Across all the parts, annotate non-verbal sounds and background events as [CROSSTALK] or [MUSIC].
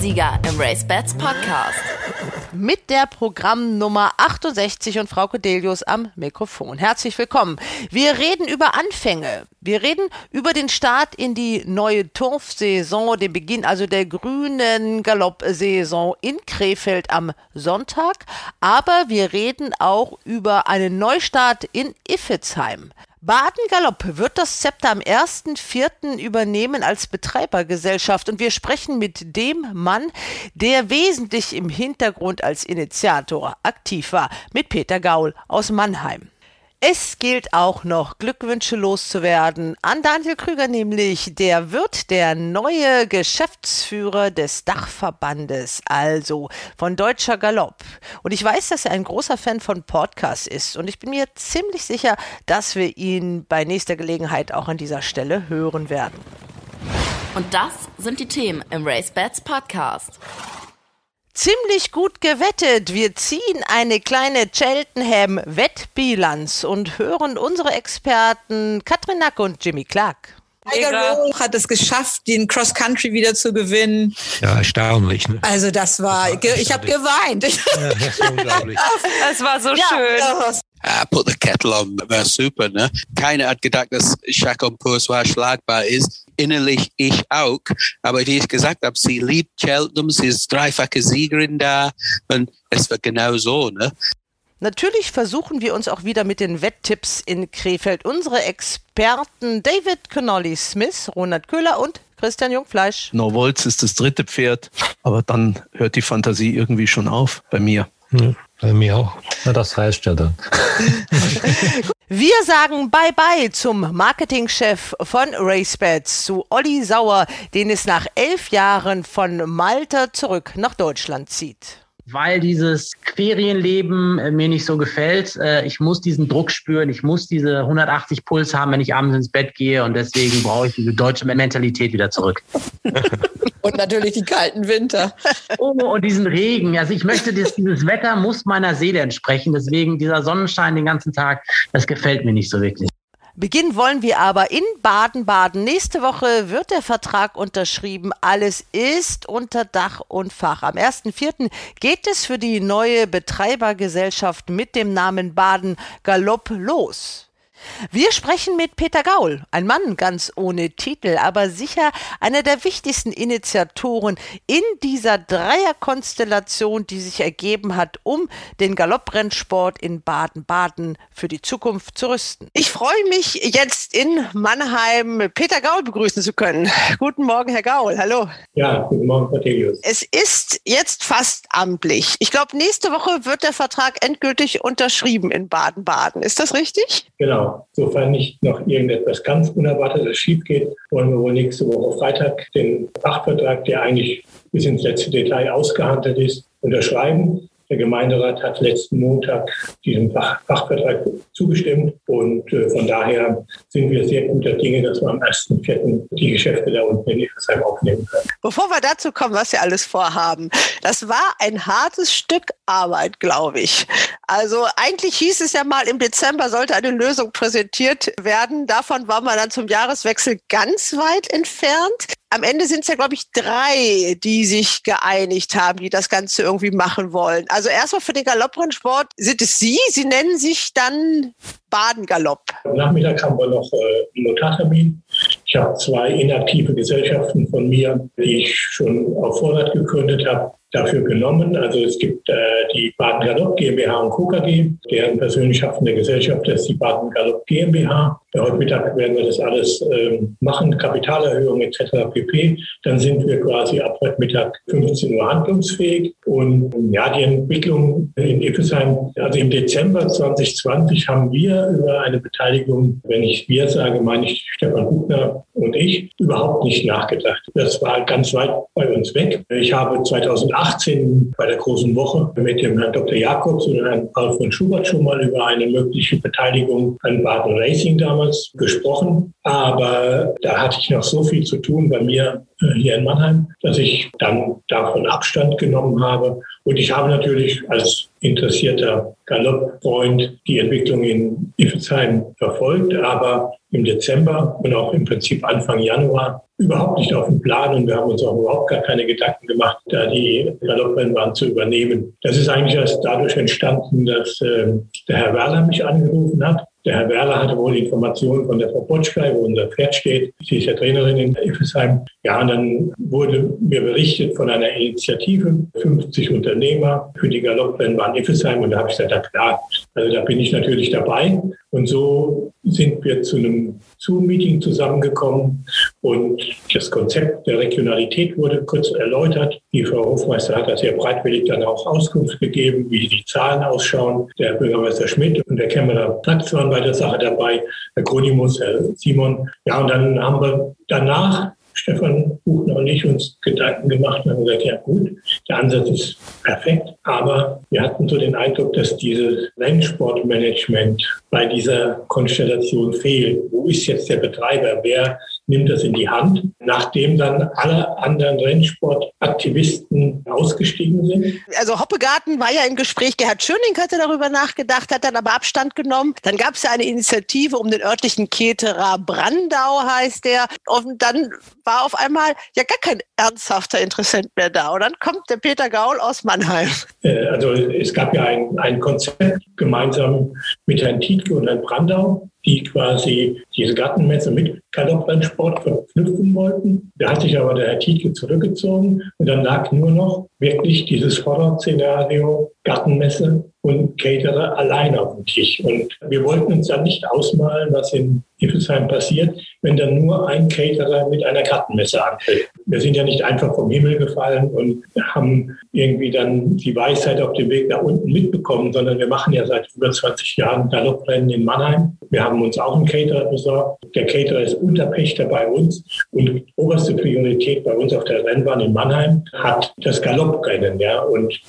Etappensieger im Race Bats Podcast. Mit der Programmnummer 68 und Frau Codelius am Mikrofon. Herzlich willkommen. Wir reden über Anfänge. Wir reden über den Start in die neue Turfsaison, den Beginn also der grünen Galoppsaison in Krefeld am Sonntag. Aber wir reden auch über einen Neustart in Iffezheim. Baden Galopp wird das Zepter am 1.4. übernehmen als Betreibergesellschaft und wir sprechen mit dem Mann, der wesentlich im Hintergrund als Initiator aktiv war, mit Peter Gaul aus Mannheim. Es gilt auch noch Glückwünsche loszuwerden an Daniel Krüger, nämlich der wird der neue Geschäftsführer des Dachverbandes, also von Deutscher Galopp. Und ich weiß, dass er ein großer Fan von Podcasts ist und ich bin mir ziemlich sicher, dass wir ihn bei nächster Gelegenheit auch an dieser Stelle hören werden. Und das sind die Themen im Race Bats Podcast. Ziemlich gut gewettet. Wir ziehen eine kleine Cheltenham-Wettbilanz und hören unsere Experten Katrin Nack und Jimmy Clark. Tiger Rowe hat es geschafft, den Cross Country wieder zu gewinnen. Ja, erstaunlich. Ne? Also das war, ich habe geweint. Ja, das ist [LAUGHS] unglaublich. Es war so ja, schön. Ja, Uh, put the kettle on, war super. Ne? Keiner hat gedacht, dass Chacon Poursoir schlagbar ist. Innerlich ich auch. Aber wie ich gesagt habe, sie liebt Cheltenham, sie ist dreifache Siegerin da. Und es war genau so. Ne? Natürlich versuchen wir uns auch wieder mit den Wetttipps in Krefeld. Unsere Experten David Connolly Smith, Ronald Köhler und Christian Jungfleisch. No Volts ist das dritte Pferd, aber dann hört die Fantasie irgendwie schon auf bei mir. Ja, bei mir auch. Na, das heißt ja dann. [LAUGHS] Wir sagen Bye-bye zum Marketingchef von RaceBets, zu Olli Sauer, den es nach elf Jahren von Malta zurück nach Deutschland zieht weil dieses Ferienleben äh, mir nicht so gefällt. Äh, ich muss diesen Druck spüren, ich muss diese 180 Puls haben, wenn ich abends ins Bett gehe und deswegen brauche ich diese deutsche Mentalität wieder zurück. [LAUGHS] und natürlich die kalten Winter. [LAUGHS] oh, und diesen Regen. Also ich möchte, dieses, dieses Wetter muss meiner Seele entsprechen. Deswegen dieser Sonnenschein den ganzen Tag, das gefällt mir nicht so wirklich. Beginnen wollen wir aber in Baden-Baden. Nächste Woche wird der Vertrag unterschrieben. Alles ist unter Dach und Fach. Am 1.4. geht es für die neue Betreibergesellschaft mit dem Namen Baden Galopp los. Wir sprechen mit Peter Gaul, ein Mann ganz ohne Titel, aber sicher einer der wichtigsten Initiatoren in dieser Dreierkonstellation, die sich ergeben hat, um den Galopprennsport in Baden-Baden für die Zukunft zu rüsten. Ich freue mich jetzt in Mannheim Peter Gaul begrüßen zu können. Guten Morgen, Herr Gaul. Hallo. Ja, guten Morgen, Frau Telius. Es ist jetzt fast amtlich. Ich glaube, nächste Woche wird der Vertrag endgültig unterschrieben in Baden-Baden. Ist das richtig? Genau. Sofern nicht noch irgendetwas ganz Unerwartetes schief geht, wollen wir wohl nächste Woche Freitag den Fachvertrag, der eigentlich bis ins letzte Detail ausgehandelt ist, unterschreiben. Der Gemeinderat hat letzten Montag diesem Fach Fachvertrag zugestimmt und äh, von daher sind wir sehr guter Dinge, dass wir am 1.4. die Geschäfte da unten in Eckersheim aufnehmen können. Bevor wir dazu kommen, was wir alles vorhaben, das war ein hartes Stück Arbeit, glaube ich. Also eigentlich hieß es ja mal, im Dezember sollte eine Lösung präsentiert werden. Davon war man dann zum Jahreswechsel ganz weit entfernt am Ende sind es ja, glaube ich, drei, die sich geeinigt haben, die das Ganze irgendwie machen wollen. Also erstmal für den Galopprennsport sind es Sie. Sie nennen sich dann Badengalopp. Nachmittag haben wir noch äh, Notartermin. Ich habe zwei inaktive Gesellschaften von mir, die ich schon auf Vorrat gegründet habe dafür genommen. Also es gibt äh, die Baden Galopp GmbH und Co. KG, deren persönlich haftende Gesellschaft ist die Baden Galopp GmbH. Heute Mittag werden wir das alles ähm, machen, Kapitalerhöhung etc. pp. Dann sind wir quasi ab heute Mittag 15 Uhr handlungsfähig. Und ja, die Entwicklung in Iffesheim, also im Dezember 2020 haben wir über eine Beteiligung, wenn ich wir sage, meine ich Stefan Buchner und ich, überhaupt nicht nachgedacht. Das war ganz weit bei uns weg. Ich habe 2018 bei der großen Woche mit dem Herrn Dr. Jakobs und Herrn Paul von Schubert schon mal über eine mögliche Beteiligung an Baden Racing damals gesprochen. Aber da hatte ich noch so viel zu tun bei mir äh, hier in Mannheim, dass ich dann davon Abstand genommen habe. Und ich habe natürlich als interessierter Galoppfreund die Entwicklung in Iffelsheim verfolgt, aber im Dezember und auch im Prinzip Anfang Januar überhaupt nicht auf dem Plan und wir haben uns auch überhaupt gar keine Gedanken gemacht, da die Galopprennbahn zu übernehmen. Das ist eigentlich erst dadurch entstanden, dass äh, der Herr Werler mich angerufen hat der Herr Werler hatte wohl Informationen von der Frau Potschkei, wo unser Pferd steht. Sie ist ja Trainerin in Iffesheim. Ja, und dann wurde mir berichtet von einer Initiative, 50 Unternehmer für die Galopprennbahn Iffesheim. Und da habe ich gesagt, ja klar, also da bin ich natürlich dabei. Und so sind wir zu einem Zoom-Meeting zusammengekommen und das Konzept der Regionalität wurde kurz erläutert. Die Frau Hofmeister hat da sehr breitwillig dann auch Auskunft gegeben, wie die Zahlen ausschauen. Der Bürgermeister Schmidt und der Kämmerer Platz waren bei der Sache dabei, Herr Gronimus, Herr Simon. Ja, und dann haben wir danach Stefan Buchner und ich uns Gedanken gemacht und haben gesagt, ja gut, der Ansatz ist perfekt, aber wir hatten so den Eindruck, dass dieses Rennsportmanagement bei dieser Konstellation fehlt. Wo ist jetzt der Betreiber? Wer nimmt das in die Hand, nachdem dann alle anderen Rennsportaktivisten ausgestiegen sind. Also Hoppegarten war ja im Gespräch, Gerhard Schöning hatte darüber nachgedacht, hat dann aber Abstand genommen. Dann gab es ja eine Initiative um den örtlichen Keterer Brandau, heißt der. Und dann war auf einmal ja gar kein ernsthafter Interessent mehr da. Und dann kommt der Peter Gaul aus Mannheim. Äh, also es gab ja ein, ein Konzept gemeinsam mit Herrn Tietke und Herrn Brandau die quasi diese Gartenmesse mit Galopprennsport verknüpfen wollten. Da hat sich aber der Herr Tietke zurückgezogen und dann lag nur noch wirklich dieses Horrorszenario Gartenmesse und Caterer allein auf dem Tisch. Und wir wollten uns dann nicht ausmalen, was in Iffelsheim passiert, wenn dann nur ein Caterer mit einer Gartenmesse antritt. Wir sind ja nicht einfach vom Himmel gefallen und haben irgendwie dann die Weisheit auf dem Weg nach unten mitbekommen, sondern wir machen ja seit über 20 Jahren Galopprennen in Mannheim. Wir haben uns auch einen Caterer besorgt. Der Caterer ist Unterpächter bei uns und oberste Priorität bei uns auf der Rennbahn in Mannheim hat das Galopprennen. Ja, und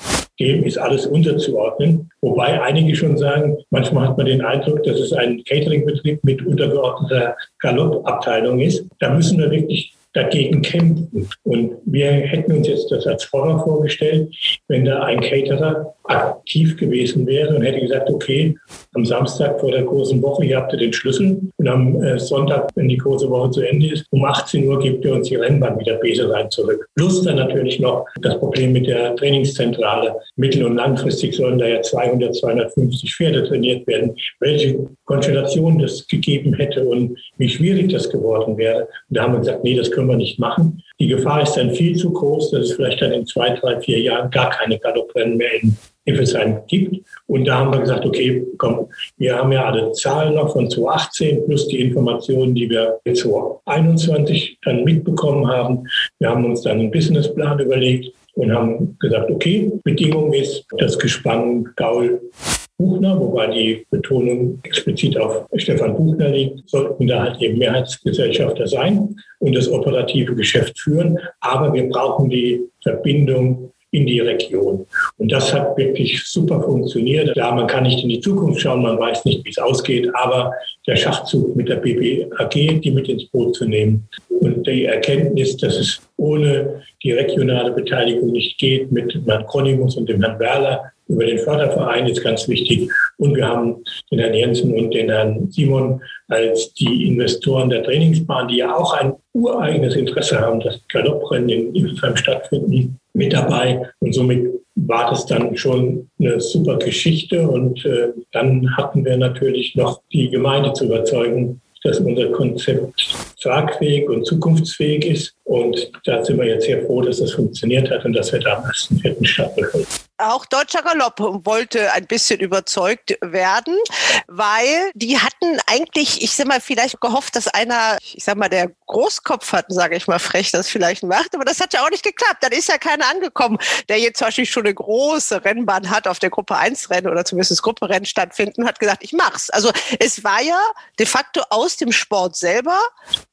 dem ist alles unterzuordnen. Wobei einige schon sagen, manchmal hat man den Eindruck, dass es ein Cateringbetrieb mit untergeordneter Galoppabteilung ist. Da müssen wir wirklich dagegen kämpfen. Und wir hätten uns jetzt das als Horror vorgestellt, wenn da ein Caterer aktiv gewesen wäre und hätte gesagt, okay, am Samstag vor der großen Woche, hier habt ihr den Schlüssel und am äh, Sonntag, wenn die große Woche zu Ende ist, um 18 Uhr gebt ihr uns die Rennbahn wieder Beserein zurück. Plus dann natürlich noch das Problem mit der Trainingszentrale. Mittel- und langfristig sollen da ja 200, 250 Pferde trainiert werden. Welche Konstellation das gegeben hätte und wie schwierig das geworden wäre. Und da haben wir gesagt, nee, das können wir nicht machen. Die Gefahr ist dann viel zu groß, dass es vielleicht dann in zwei, drei, vier Jahren gar keine Galopprennen mehr in Iffelsheim gibt. Und da haben wir gesagt, okay, komm, wir haben ja alle Zahlen noch von 2018 plus die Informationen, die wir 2021 dann mitbekommen haben. Wir haben uns dann einen Businessplan überlegt und haben gesagt, okay, Bedingung ist, das Gespann Gaul Buchner, wobei die Betonung explizit auf Stefan Buchner liegt, sollten da halt eben Mehrheitsgesellschafter sein und das operative Geschäft führen. Aber wir brauchen die Verbindung in die Region. Und das hat wirklich super funktioniert. Ja, man kann nicht in die Zukunft schauen, man weiß nicht, wie es ausgeht, aber der Schachzug mit der BBAG, die mit ins Boot zu nehmen und die Erkenntnis, dass es ohne die regionale Beteiligung nicht geht, mit Herrn Kronimus und dem Herrn Werler über den Förderverein ist ganz wichtig. Und wir haben den Herrn Jensen und den Herrn Simon als die Investoren der Trainingsbahn, die ja auch ein ureigenes Interesse haben, dass Galopprennen in Ilfheim stattfinden, mit dabei. Und somit war das dann schon eine super Geschichte. Und äh, dann hatten wir natürlich noch die Gemeinde zu überzeugen, dass unser Konzept tragfähig und zukunftsfähig ist. Und da sind wir jetzt sehr froh, dass das funktioniert hat und dass wir da am 1.4. stattfinden auch Deutscher Galopp wollte ein bisschen überzeugt werden, weil die hatten eigentlich, ich sag mal, vielleicht gehofft, dass einer, ich sag mal, der Großkopf hat, sage ich mal frech, das vielleicht macht, aber das hat ja auch nicht geklappt. Dann ist ja keiner angekommen, der jetzt zum Beispiel schon eine große Rennbahn hat, auf der Gruppe 1 Rennen oder zumindest das Grupperennen stattfinden, hat gesagt, ich mach's. Also es war ja de facto aus dem Sport selber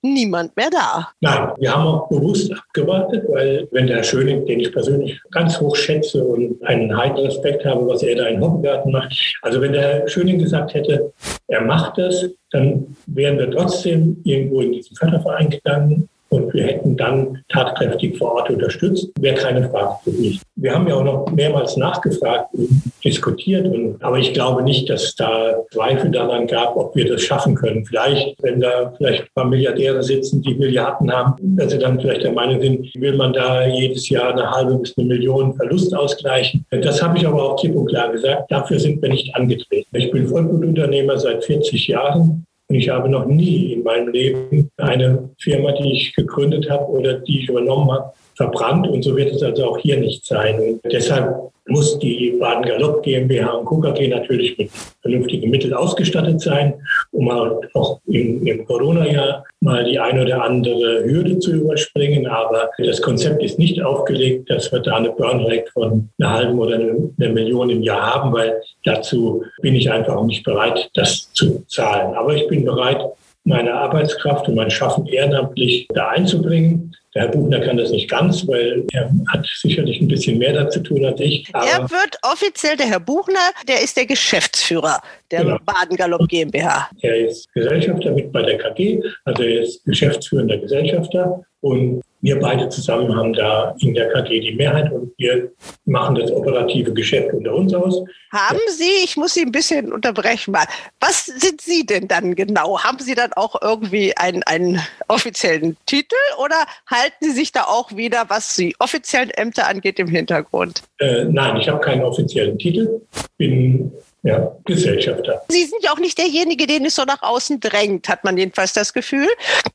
niemand mehr da. Nein, wir haben bewusst abgewartet, weil wenn der Schöning, den ich persönlich ganz hoch schätze und ein einen heiden Respekt habe, was er da in Hoppengarten macht. Also wenn der Schöning gesagt hätte, er macht das, dann wären wir trotzdem irgendwo in diesen Förderverein gegangen und wir hätten dann tatkräftig vor Ort unterstützt, wäre keine Frage für mich. Wir haben ja auch noch mehrmals nachgefragt und diskutiert, und, aber ich glaube nicht, dass es da Zweifel daran gab, ob wir das schaffen können. Vielleicht, wenn da vielleicht ein paar Milliardäre sitzen, die Milliarden haben, dass sie dann vielleicht der Meinung sind, will man da jedes Jahr eine halbe bis eine Million Verlust ausgleichen. Das habe ich aber auch klipp und klar gesagt. Dafür sind wir nicht angetreten. Ich bin Vollblutunternehmer seit 40 Jahren und ich habe noch nie in meinem Leben eine Firma, die ich gegründet habe oder die ich übernommen habe, verbrannt. Und so wird es also auch hier nicht sein. Und deshalb muss die Baden Galopp GmbH und KKG natürlich mit vernünftigen Mitteln ausgestattet sein, um halt auch im, im Corona-Jahr mal die eine oder andere Hürde zu überspringen. Aber das Konzept ist nicht aufgelegt, dass wir da eine Burnrate von einer halben oder einer Million im Jahr haben, weil dazu bin ich einfach nicht bereit, das zu zahlen. Aber ich bin bereit, meine Arbeitskraft und mein Schaffen ehrenamtlich da einzubringen. Der Herr Buchner kann das nicht ganz, weil er hat sicherlich ein bisschen mehr dazu tun als ich. er wird offiziell der Herr Buchner, der ist der Geschäftsführer der genau. Baden-Galopp GmbH. Er ist Gesellschafter mit bei der KG, also er ist geschäftsführender Gesellschafter und wir beide zusammen haben da in der KG die Mehrheit und wir machen das operative Geschäft unter uns aus. Haben Sie, ich muss Sie ein bisschen unterbrechen mal, was sind Sie denn dann genau? Haben Sie dann auch irgendwie einen, einen offiziellen Titel oder halten Sie sich da auch wieder, was die offiziellen Ämter angeht, im Hintergrund? Äh, nein, ich habe keinen offiziellen Titel, bin ja, Gesellschafter. Sie sind ja auch nicht derjenige, den es so nach außen drängt, hat man jedenfalls das Gefühl.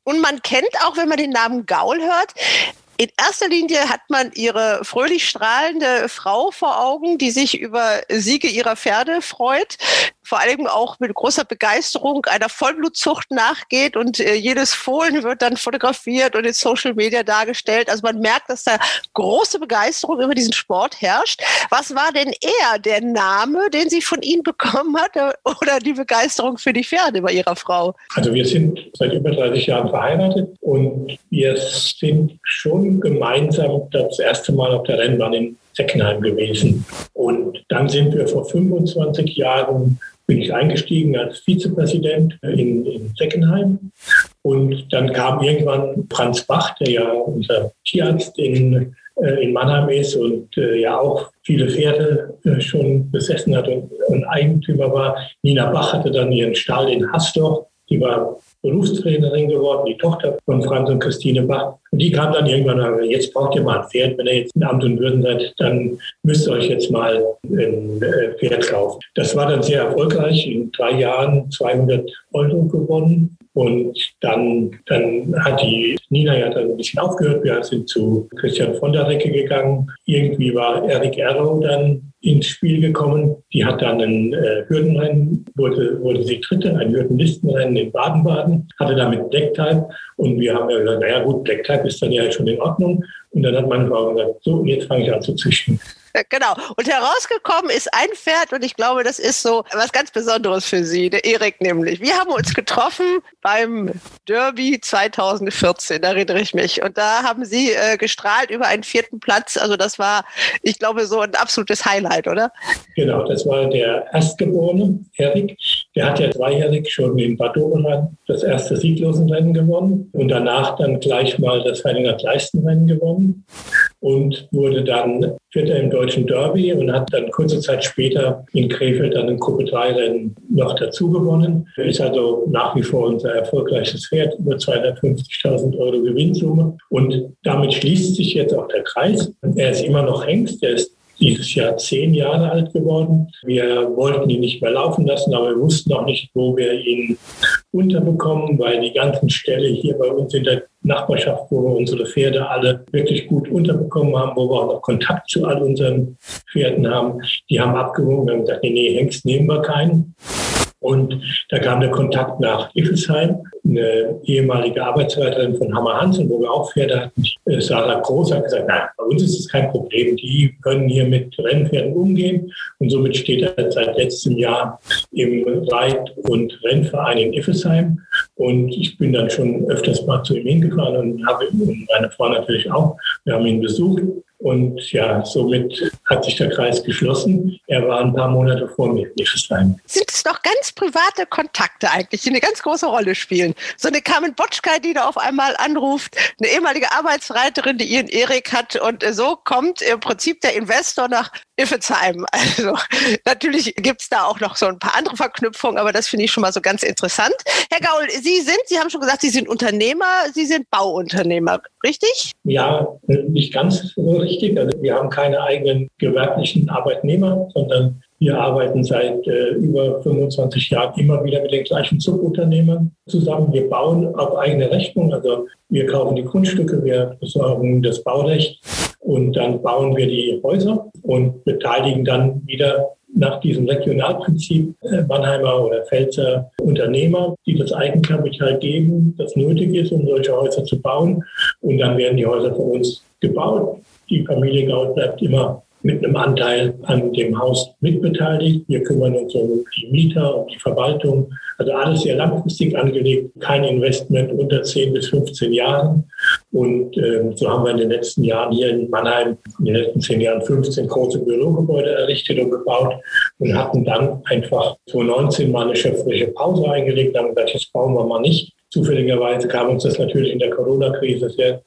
Und man kennt auch, wenn man den Namen Gaul hört, in erster Linie hat man ihre fröhlich strahlende Frau vor Augen, die sich über Siege ihrer Pferde freut, vor allem auch mit großer Begeisterung einer Vollblutzucht nachgeht und äh, jedes Fohlen wird dann fotografiert und in Social Media dargestellt. Also man merkt, dass da große Begeisterung über diesen Sport herrscht. Was war denn eher der Name, den sie von Ihnen bekommen hat oder die Begeisterung für die Pferde bei Ihrer Frau? Also wir sind seit über 30 Jahren verheiratet und wir sind schon gemeinsam das erste Mal auf der Rennbahn in Seckenheim gewesen. Und dann sind wir vor 25 Jahren bin ich eingestiegen als Vizepräsident in, in Seckenheim. Und dann kam irgendwann Franz Bach, der ja unser Tierarzt in, äh, in Mannheim ist und äh, ja auch viele Pferde äh, schon besessen hat und, und Eigentümer war. Nina Bach hatte dann ihren Stall in Hasdorf. Die war Berufstrainerin geworden, die Tochter von Franz und Christine Bach. Und die kam dann irgendwann und sagte, jetzt braucht ihr mal ein Pferd. Wenn ihr jetzt in Amt und Würden seid, dann müsst ihr euch jetzt mal ein äh, Pferd kaufen. Das war dann sehr erfolgreich. In drei Jahren 200 Euro gewonnen. Und dann, dann hat die Nina ja dann ein bisschen aufgehört. Wir sind zu Christian von der Recke gegangen. Irgendwie war Eric Errow dann ins Spiel gekommen. Die hat dann ein äh, Hürdenrennen, wurde, wurde sie Dritte, ein Hürdenlistenrennen in Baden-Baden, hatte damit Blacktype. Und wir haben ja gesagt, naja gut, Blacktype ist dann ja schon in Ordnung. Und dann hat meine Frau gesagt, so, jetzt fange ich an zu züchten. [LAUGHS] Genau. Und herausgekommen ist ein Pferd und ich glaube, das ist so was ganz Besonderes für Sie, der Erik nämlich. Wir haben uns getroffen beim Derby 2014, da erinnere ich mich. Und da haben Sie äh, gestrahlt über einen vierten Platz. Also das war, ich glaube, so ein absolutes Highlight, oder? Genau, das war der Erstgeborene, Erik. Der hat ja zweijährig schon in Bad Oberland das erste Sieglosenrennen gewonnen und danach dann gleich mal das Heiliger Leistenrennen gewonnen und wurde dann Vierter im deutschen Derby und hat dann kurze Zeit später in Krefeld dann ein Gruppe 3 Rennen noch dazu gewonnen. Er ist also nach wie vor unser erfolgreiches Pferd, über 250.000 Euro Gewinnsumme. Und damit schließt sich jetzt auch der Kreis. Er ist immer noch Hengst, er ist dieses Jahr zehn Jahre alt geworden. Wir wollten ihn nicht mehr laufen lassen, aber wir wussten auch nicht, wo wir ihn unterbekommen, weil die ganzen Ställe hier bei uns in der Nachbarschaft, wo wir unsere Pferde alle wirklich gut unterbekommen haben, wo wir auch noch Kontakt zu all unseren Pferden haben, die haben abgewogen und haben gesagt, nee, Hengst nehmen wir keinen. Und da kam der Kontakt nach Iffelsheim, eine ehemalige Arbeitsleiterin von Hammer Hansen, wo wir auch Pferde hatten. Äh, Sarah Groß hat gesagt, nein, bei uns ist es kein Problem. Die können hier mit Rennpferden umgehen. Und somit steht er seit letztem Jahr im Reit- und Rennverein in Iffelsheim. Und ich bin dann schon öfters mal zu ihm hingefahren und habe und meine Frau natürlich auch. Wir haben ihn besucht Und ja, somit hat sich der Kreis geschlossen. Er war ein paar Monate vor mir in Liechtenstein. Sind es doch ganz private Kontakte eigentlich, die eine ganz große Rolle spielen? So eine Carmen Botschka, die da auf einmal anruft, eine ehemalige Arbeitsreiterin, die ihren Erik hat und so kommt im Prinzip der Investor nach Iffezheim. [LAUGHS] Also natürlich gibt es da auch noch so ein paar andere Verknüpfungen, aber das finde ich schon mal so ganz interessant. Herr Gaul, Sie sind, Sie haben schon gesagt, Sie sind Unternehmer, Sie sind Bauunternehmer, richtig? Ja, nicht ganz richtig. Also wir haben keine eigenen gewerblichen Arbeitnehmer, sondern wir arbeiten seit äh, über 25 Jahren immer wieder mit den gleichen Subunternehmern zusammen. Wir bauen auf eigene Rechnung. Also wir kaufen die Grundstücke, wir besorgen das Baurecht und dann bauen wir die Häuser und beteiligen dann wieder nach diesem Regionalprinzip äh, Mannheimer oder Pfälzer Unternehmer, die das Eigenkapital geben, das nötig ist, um solche Häuser zu bauen. Und dann werden die Häuser von uns gebaut. Die Familie Gaut bleibt immer mit einem Anteil an dem Haus mitbeteiligt. Wir kümmern uns um die Mieter, um die Verwaltung. Also alles sehr langfristig angelegt, kein Investment unter 10 bis 15 Jahren. Und äh, so haben wir in den letzten Jahren hier in Mannheim in den letzten zehn Jahren 15 große Bürogebäude errichtet und gebaut und hatten dann einfach 2019 mal eine schöpferische Pause eingelegt, haben gesagt, jetzt bauen wir mal nicht. Zufälligerweise kam uns das natürlich in der Corona-Krise sehr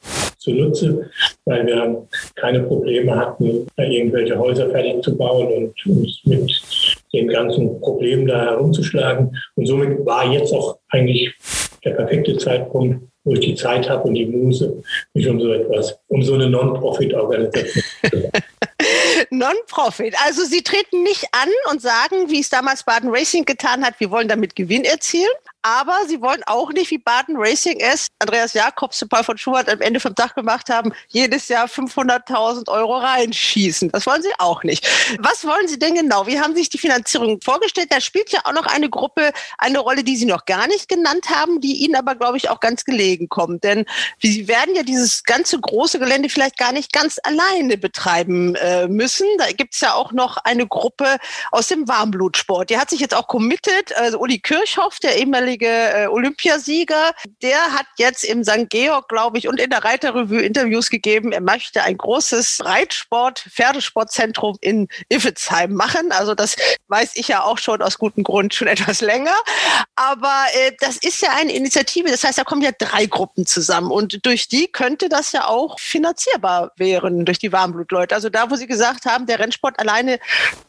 zunutze, weil wir keine Probleme hatten, irgendwelche Häuser fertig zu bauen und uns mit den ganzen Problemen da herumzuschlagen. Und somit war jetzt auch eigentlich der perfekte Zeitpunkt, wo ich die Zeit habe und die Muse, mich um so etwas, um so eine Non-Profit-Organisation zu [LAUGHS] Non-Profit. Also Sie treten nicht an und sagen, wie es damals Baden Racing getan hat, wir wollen damit Gewinn erzielen, aber sie wollen auch nicht, wie Baden Racing es, Andreas Jakobs und Paul von Schubert am Ende vom Tag gemacht haben, jedes Jahr 500.000 Euro reinschießen. Das wollen sie auch nicht. Was wollen sie denn genau? Wie haben Sie sich die Finanzierung vorgestellt? Da spielt ja auch noch eine Gruppe eine Rolle, die Sie noch gar nicht genannt haben, die Ihnen aber, glaube ich, auch ganz gelegen kommt. Denn Sie werden ja dieses ganze große Gelände vielleicht gar nicht ganz alleine betreiben äh, müssen. Da gibt es ja auch noch eine Gruppe aus dem Warmblutsport. Die hat sich jetzt auch committed. Also Uli Kirchhoff, der ehemalige ehemalige äh, Olympiasieger, der hat jetzt im St. Georg, glaube ich, und in der Reiterrevue Interviews gegeben. Er möchte ein großes Reitsport, Pferdesportzentrum in Iffezheim machen. Also das weiß ich ja auch schon aus gutem Grund schon [LAUGHS] etwas länger. Aber äh, das ist ja eine Initiative. Das heißt, da kommen ja drei Gruppen zusammen und durch die könnte das ja auch finanzierbar werden durch die Warmblutleute. Also da, wo Sie gesagt haben, der Rennsport alleine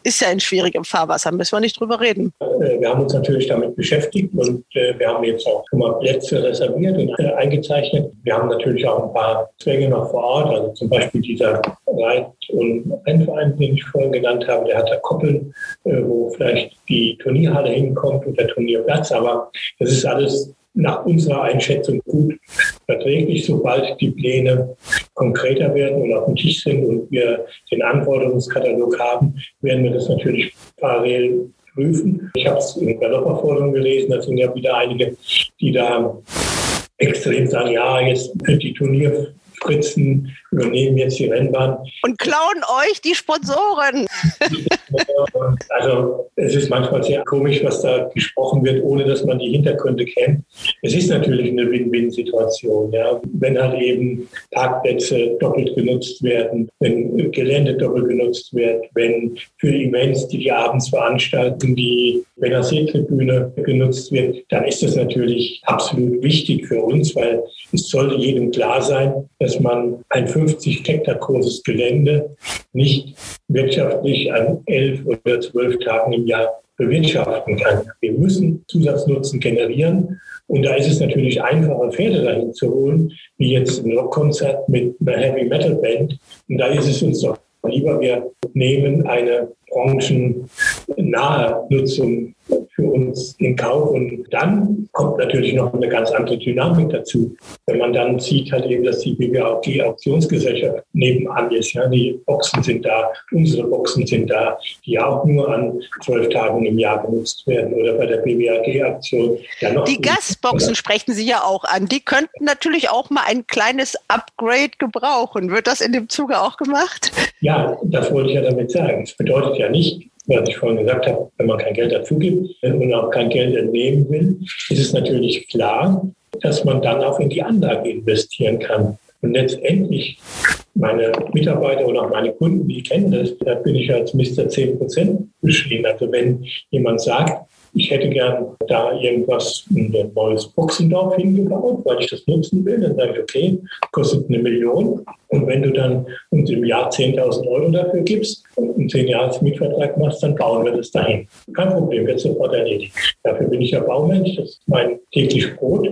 ist ja in schwierigem Fahrwasser, müssen wir nicht drüber reden. Äh, wir haben uns natürlich damit beschäftigt und wir haben jetzt auch schon mal Plätze reserviert und äh, eingezeichnet. Wir haben natürlich auch ein paar Zwänge noch vor Ort, also zum Beispiel dieser Reit- und Rennverein, den ich vorhin genannt habe, der hat da Koppeln, äh, wo vielleicht die Turnierhalle hinkommt und der Turnierplatz. Aber das ist alles nach unserer Einschätzung gut verträglich, sobald die Pläne konkreter werden und auf dem Tisch sind und wir den Anforderungskatalog haben, werden wir das natürlich parallel prüfen. Ich habe es in Galopperforderungen gelesen, da sind ja wieder einige, die da extrem sagen, ja, jetzt die Turnierfritzen übernehmen jetzt die Rennbahn. Und klauen euch die Sponsoren. [LAUGHS] also es ist manchmal sehr komisch, was da gesprochen wird, ohne dass man die Hintergründe kennt. Es ist natürlich eine Win-Win-Situation. Ja. Wenn halt eben Parkplätze doppelt genutzt werden, wenn Gelände doppelt genutzt wird, wenn für Events, die die abends veranstalten, die Seetribüne genutzt wird, dann ist das natürlich absolut wichtig für uns, weil es sollte jedem klar sein, dass man ein 50 Hektar großes Gelände nicht wirtschaftlich an elf oder zwölf Tagen im Jahr bewirtschaften kann. Wir müssen Zusatznutzen generieren. Und da ist es natürlich einfacher, Pferde dahin zu holen, wie jetzt ein Rockkonzert mit einer Heavy Metal Band. Und da ist es uns doch lieber, wir nehmen eine branchennahe Nutzung für uns in Kauf. Und dann kommt natürlich noch eine ganz andere Dynamik dazu. Wenn man dann sieht halt eben, dass die BWAG Auktionsgesellschaft nebenan ist. Ja, die Boxen sind da, unsere Boxen sind da, die auch nur an zwölf Tagen im Jahr genutzt werden. Oder bei der BWAG-Aktion. Ja noch die Gastboxen sprechen Sie ja auch an. Die könnten natürlich auch mal ein kleines Upgrade gebrauchen. Wird das in dem Zuge auch gemacht? Ja, das wollte ich ja damit sagen. Es bedeutet ja nicht, was ich vorhin gesagt habe, wenn man kein Geld dazu gibt und auch kein Geld entnehmen will, ist es natürlich klar, dass man dann auch in die Anlage investieren kann. Und letztendlich, meine Mitarbeiter und auch meine Kunden, die kennen das, da bin ich als Mr. 10 Prozent beschrieben. Also wenn jemand sagt, ich hätte gern da irgendwas in ein neues Boxendorf hingebaut, weil ich das nutzen will. Dann sage ich, okay, kostet eine Million. Und wenn du dann uns im Jahr 10.000 Euro dafür gibst und einen 10 Jahres Mietvertrag machst, dann bauen wir das dahin. Kein Problem, wird sofort erledigt. Dafür bin ich ja Baumensch, das ist mein täglich Brot.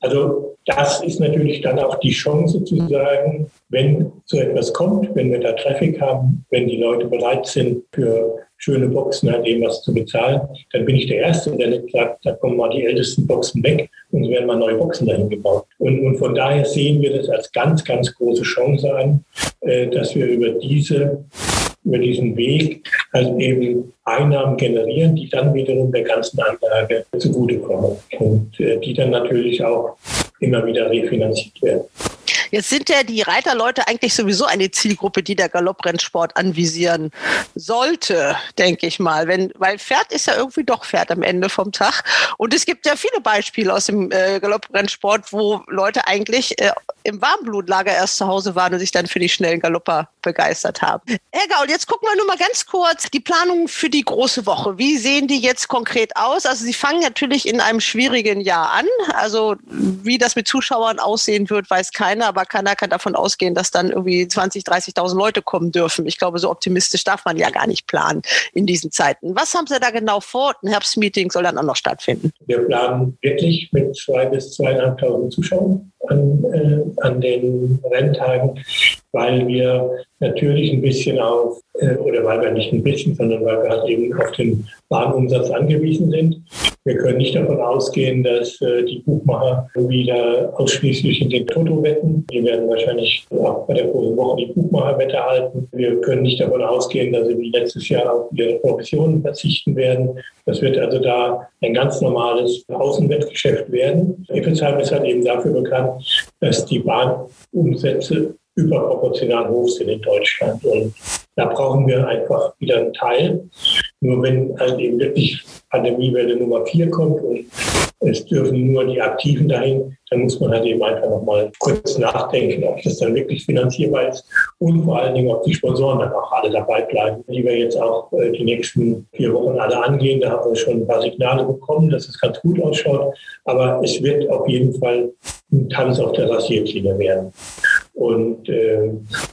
Also das ist natürlich dann auch die Chance zu sagen, wenn so etwas kommt, wenn wir da Traffic haben, wenn die Leute bereit sind, für schöne Boxen an dem was zu bezahlen, dann bin ich der Erste, der nicht sagt, da kommen mal die ältesten Boxen weg und es werden mal neue Boxen dahin gebaut. Und, und von daher sehen wir das als ganz, ganz große Chance an, äh, dass wir über diese über diesen Weg halt eben Einnahmen generieren, die dann wiederum der ganzen Anlage zugutekommen und äh, die dann natürlich auch immer wieder refinanziert werden. Jetzt sind ja die Reiterleute eigentlich sowieso eine Zielgruppe, die der Galopprennsport anvisieren sollte, denke ich mal. Wenn, weil Pferd ist ja irgendwie doch Pferd am Ende vom Tag. Und es gibt ja viele Beispiele aus dem äh, Galopprennsport, wo Leute eigentlich äh, im Warmblutlager erst zu Hause waren und sich dann für die schnellen Galopper begeistert haben. Herr Gaul, jetzt gucken wir nur mal ganz kurz die Planungen für die große Woche. Wie sehen die jetzt konkret aus? Also Sie fangen natürlich in einem schwierigen Jahr an. Also wie das mit Zuschauern aussehen wird, weiß keiner aber keiner kann davon ausgehen, dass dann irgendwie 20, 30.000 Leute kommen dürfen. Ich glaube, so optimistisch darf man ja gar nicht planen in diesen Zeiten. Was haben Sie da genau vor? Ein Herbstmeeting soll dann auch noch stattfinden. Wir planen wirklich mit zwei bis zweieinhalbtausend Zuschauern an, äh, an den Renntagen, weil wir natürlich ein bisschen auf, äh, oder weil wir nicht ein bisschen, sondern weil wir halt eben auf den Bahnumsatz angewiesen sind. Wir können nicht davon ausgehen, dass äh, die Buchmacher wieder ausschließlich in den Toto wetten. Die werden wahrscheinlich auch bei der großen Woche die Buchmacherwette halten. Wir können nicht davon ausgehen, dass sie wie letztes Jahr auf ihre Provisionen verzichten werden. Das wird also da ein ganz normales Außenwettgeschäft werden. Iffelsheim ist halt eben dafür bekannt, dass die Bahnumsätze überproportional hoch sind in Deutschland. Und da brauchen wir einfach wieder einen Teil. Nur wenn halt eben wirklich Pandemiewelle Nummer vier kommt und es dürfen nur die Aktiven dahin, dann muss man halt eben einfach nochmal kurz nachdenken, ob das dann wirklich finanzierbar ist und vor allen Dingen, ob die Sponsoren dann auch alle dabei bleiben, die wir jetzt auch äh, die nächsten vier Wochen alle angehen. Da haben wir schon ein paar Signale bekommen, dass es ganz gut ausschaut. Aber es wird auf jeden Fall ein Tanz auf der Rasierklinge werden. Und äh,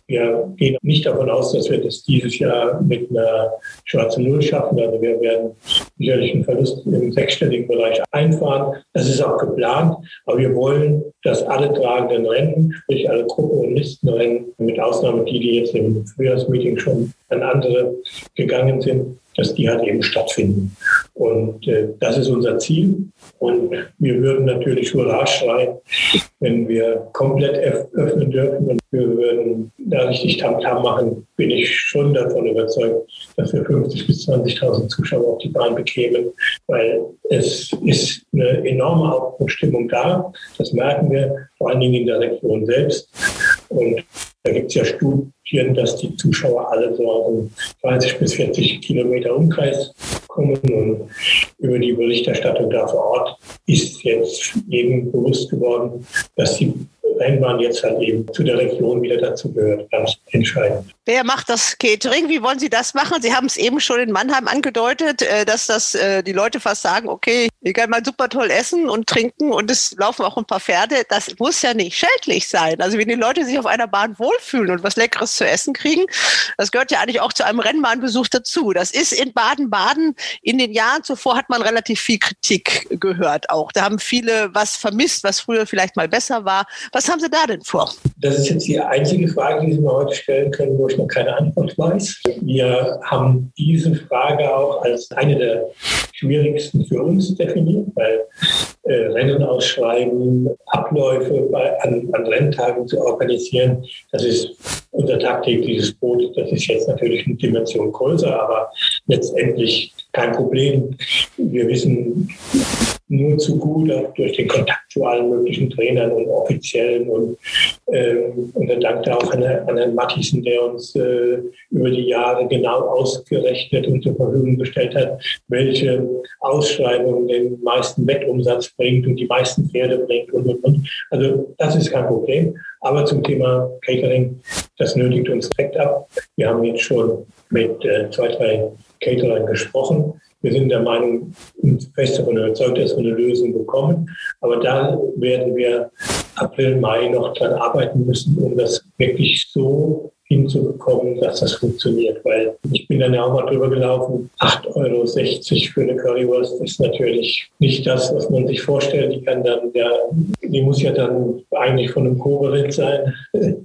wir gehen nicht davon aus, dass wir das dieses Jahr mit einer schwarzen Null schaffen. Also wir werden sicherlich einen Verlust im sechsstelligen Bereich einfahren. Das ist auch geplant. Aber wir wollen, dass alle tragenden Rennen, sprich alle Gruppen- und Listenrennen, mit Ausnahme die, die jetzt im Frühjahrsmeeting schon an andere gegangen sind, dass die halt eben stattfinden. Und äh, das ist unser Ziel. Und wir würden natürlich Hurra schreien, wenn wir komplett öffnen dürfen und wir würden da richtig Tamtam -Tam machen, bin ich schon davon überzeugt, dass wir 50.000 bis 20.000 Zuschauer auf die Bahn bekämen, weil es ist eine enorme Aufbruchstimmung da. Das merken wir vor allen Dingen in der Region selbst. Und da gibt es ja Studien, dass die Zuschauer alle so aus 30 bis 40 Kilometer Umkreis kommen. Und über die Berichterstattung da vor Ort ist jetzt jedem bewusst geworden, dass die Rennbahn jetzt halt eben zu der Region wieder dazu gehört, ganz entscheidend. Wer macht das Catering? Wie wollen Sie das machen? Sie haben es eben schon in Mannheim angedeutet, äh, dass das äh, die Leute fast sagen, okay, ich kann mal super toll essen und trinken und es laufen auch ein paar Pferde. Das muss ja nicht schädlich sein. Also wenn die Leute sich auf einer Bahn wohlfühlen und was Leckeres zu essen kriegen, das gehört ja eigentlich auch zu einem Rennbahnbesuch dazu. Das ist in Baden-Baden in den Jahren zuvor hat man relativ viel Kritik gehört auch. Da haben viele was vermisst, was früher vielleicht mal besser war. Was haben Sie da denn vor? Das ist jetzt die einzige Frage, die Sie mir heute stellen können, wo ich noch keine Antwort weiß. Wir haben diese Frage auch als eine der schwierigsten für uns definiert, weil äh, Rennen ausschreiben, Abläufe bei, an, an Renntagen zu organisieren, das ist unser tagtägliches Brot. Das ist jetzt natürlich eine Dimension größer, aber letztendlich kein Problem. Wir wissen nur zu gut, durch den Kontakt zu allen möglichen Trainern und Offiziellen und, äh, und dann dankte auch an, an Herrn Mattisen, der uns äh, über die Jahre genau ausgerechnet und zur Verfügung gestellt hat, welche Ausschreibung den meisten Wettumsatz bringt und die meisten Pferde bringt und, und, und. Also das ist kein Problem. Aber zum Thema Catering, das nötigt uns direkt ab. Wir haben jetzt schon mit äh, zwei, drei Caterern gesprochen. Wir sind der Meinung, fest davon überzeugt, dass wir eine Lösung bekommen. Aber da werden wir April, Mai noch dran arbeiten müssen, um das wirklich so hinzubekommen, dass das funktioniert. Weil ich bin dann ja auch mal drüber gelaufen, 8,60 Euro für eine Currywurst ist natürlich nicht das, was man sich vorstellt. Die kann dann ja, die muss ja dann eigentlich von einem Koberind sein. [LAUGHS] also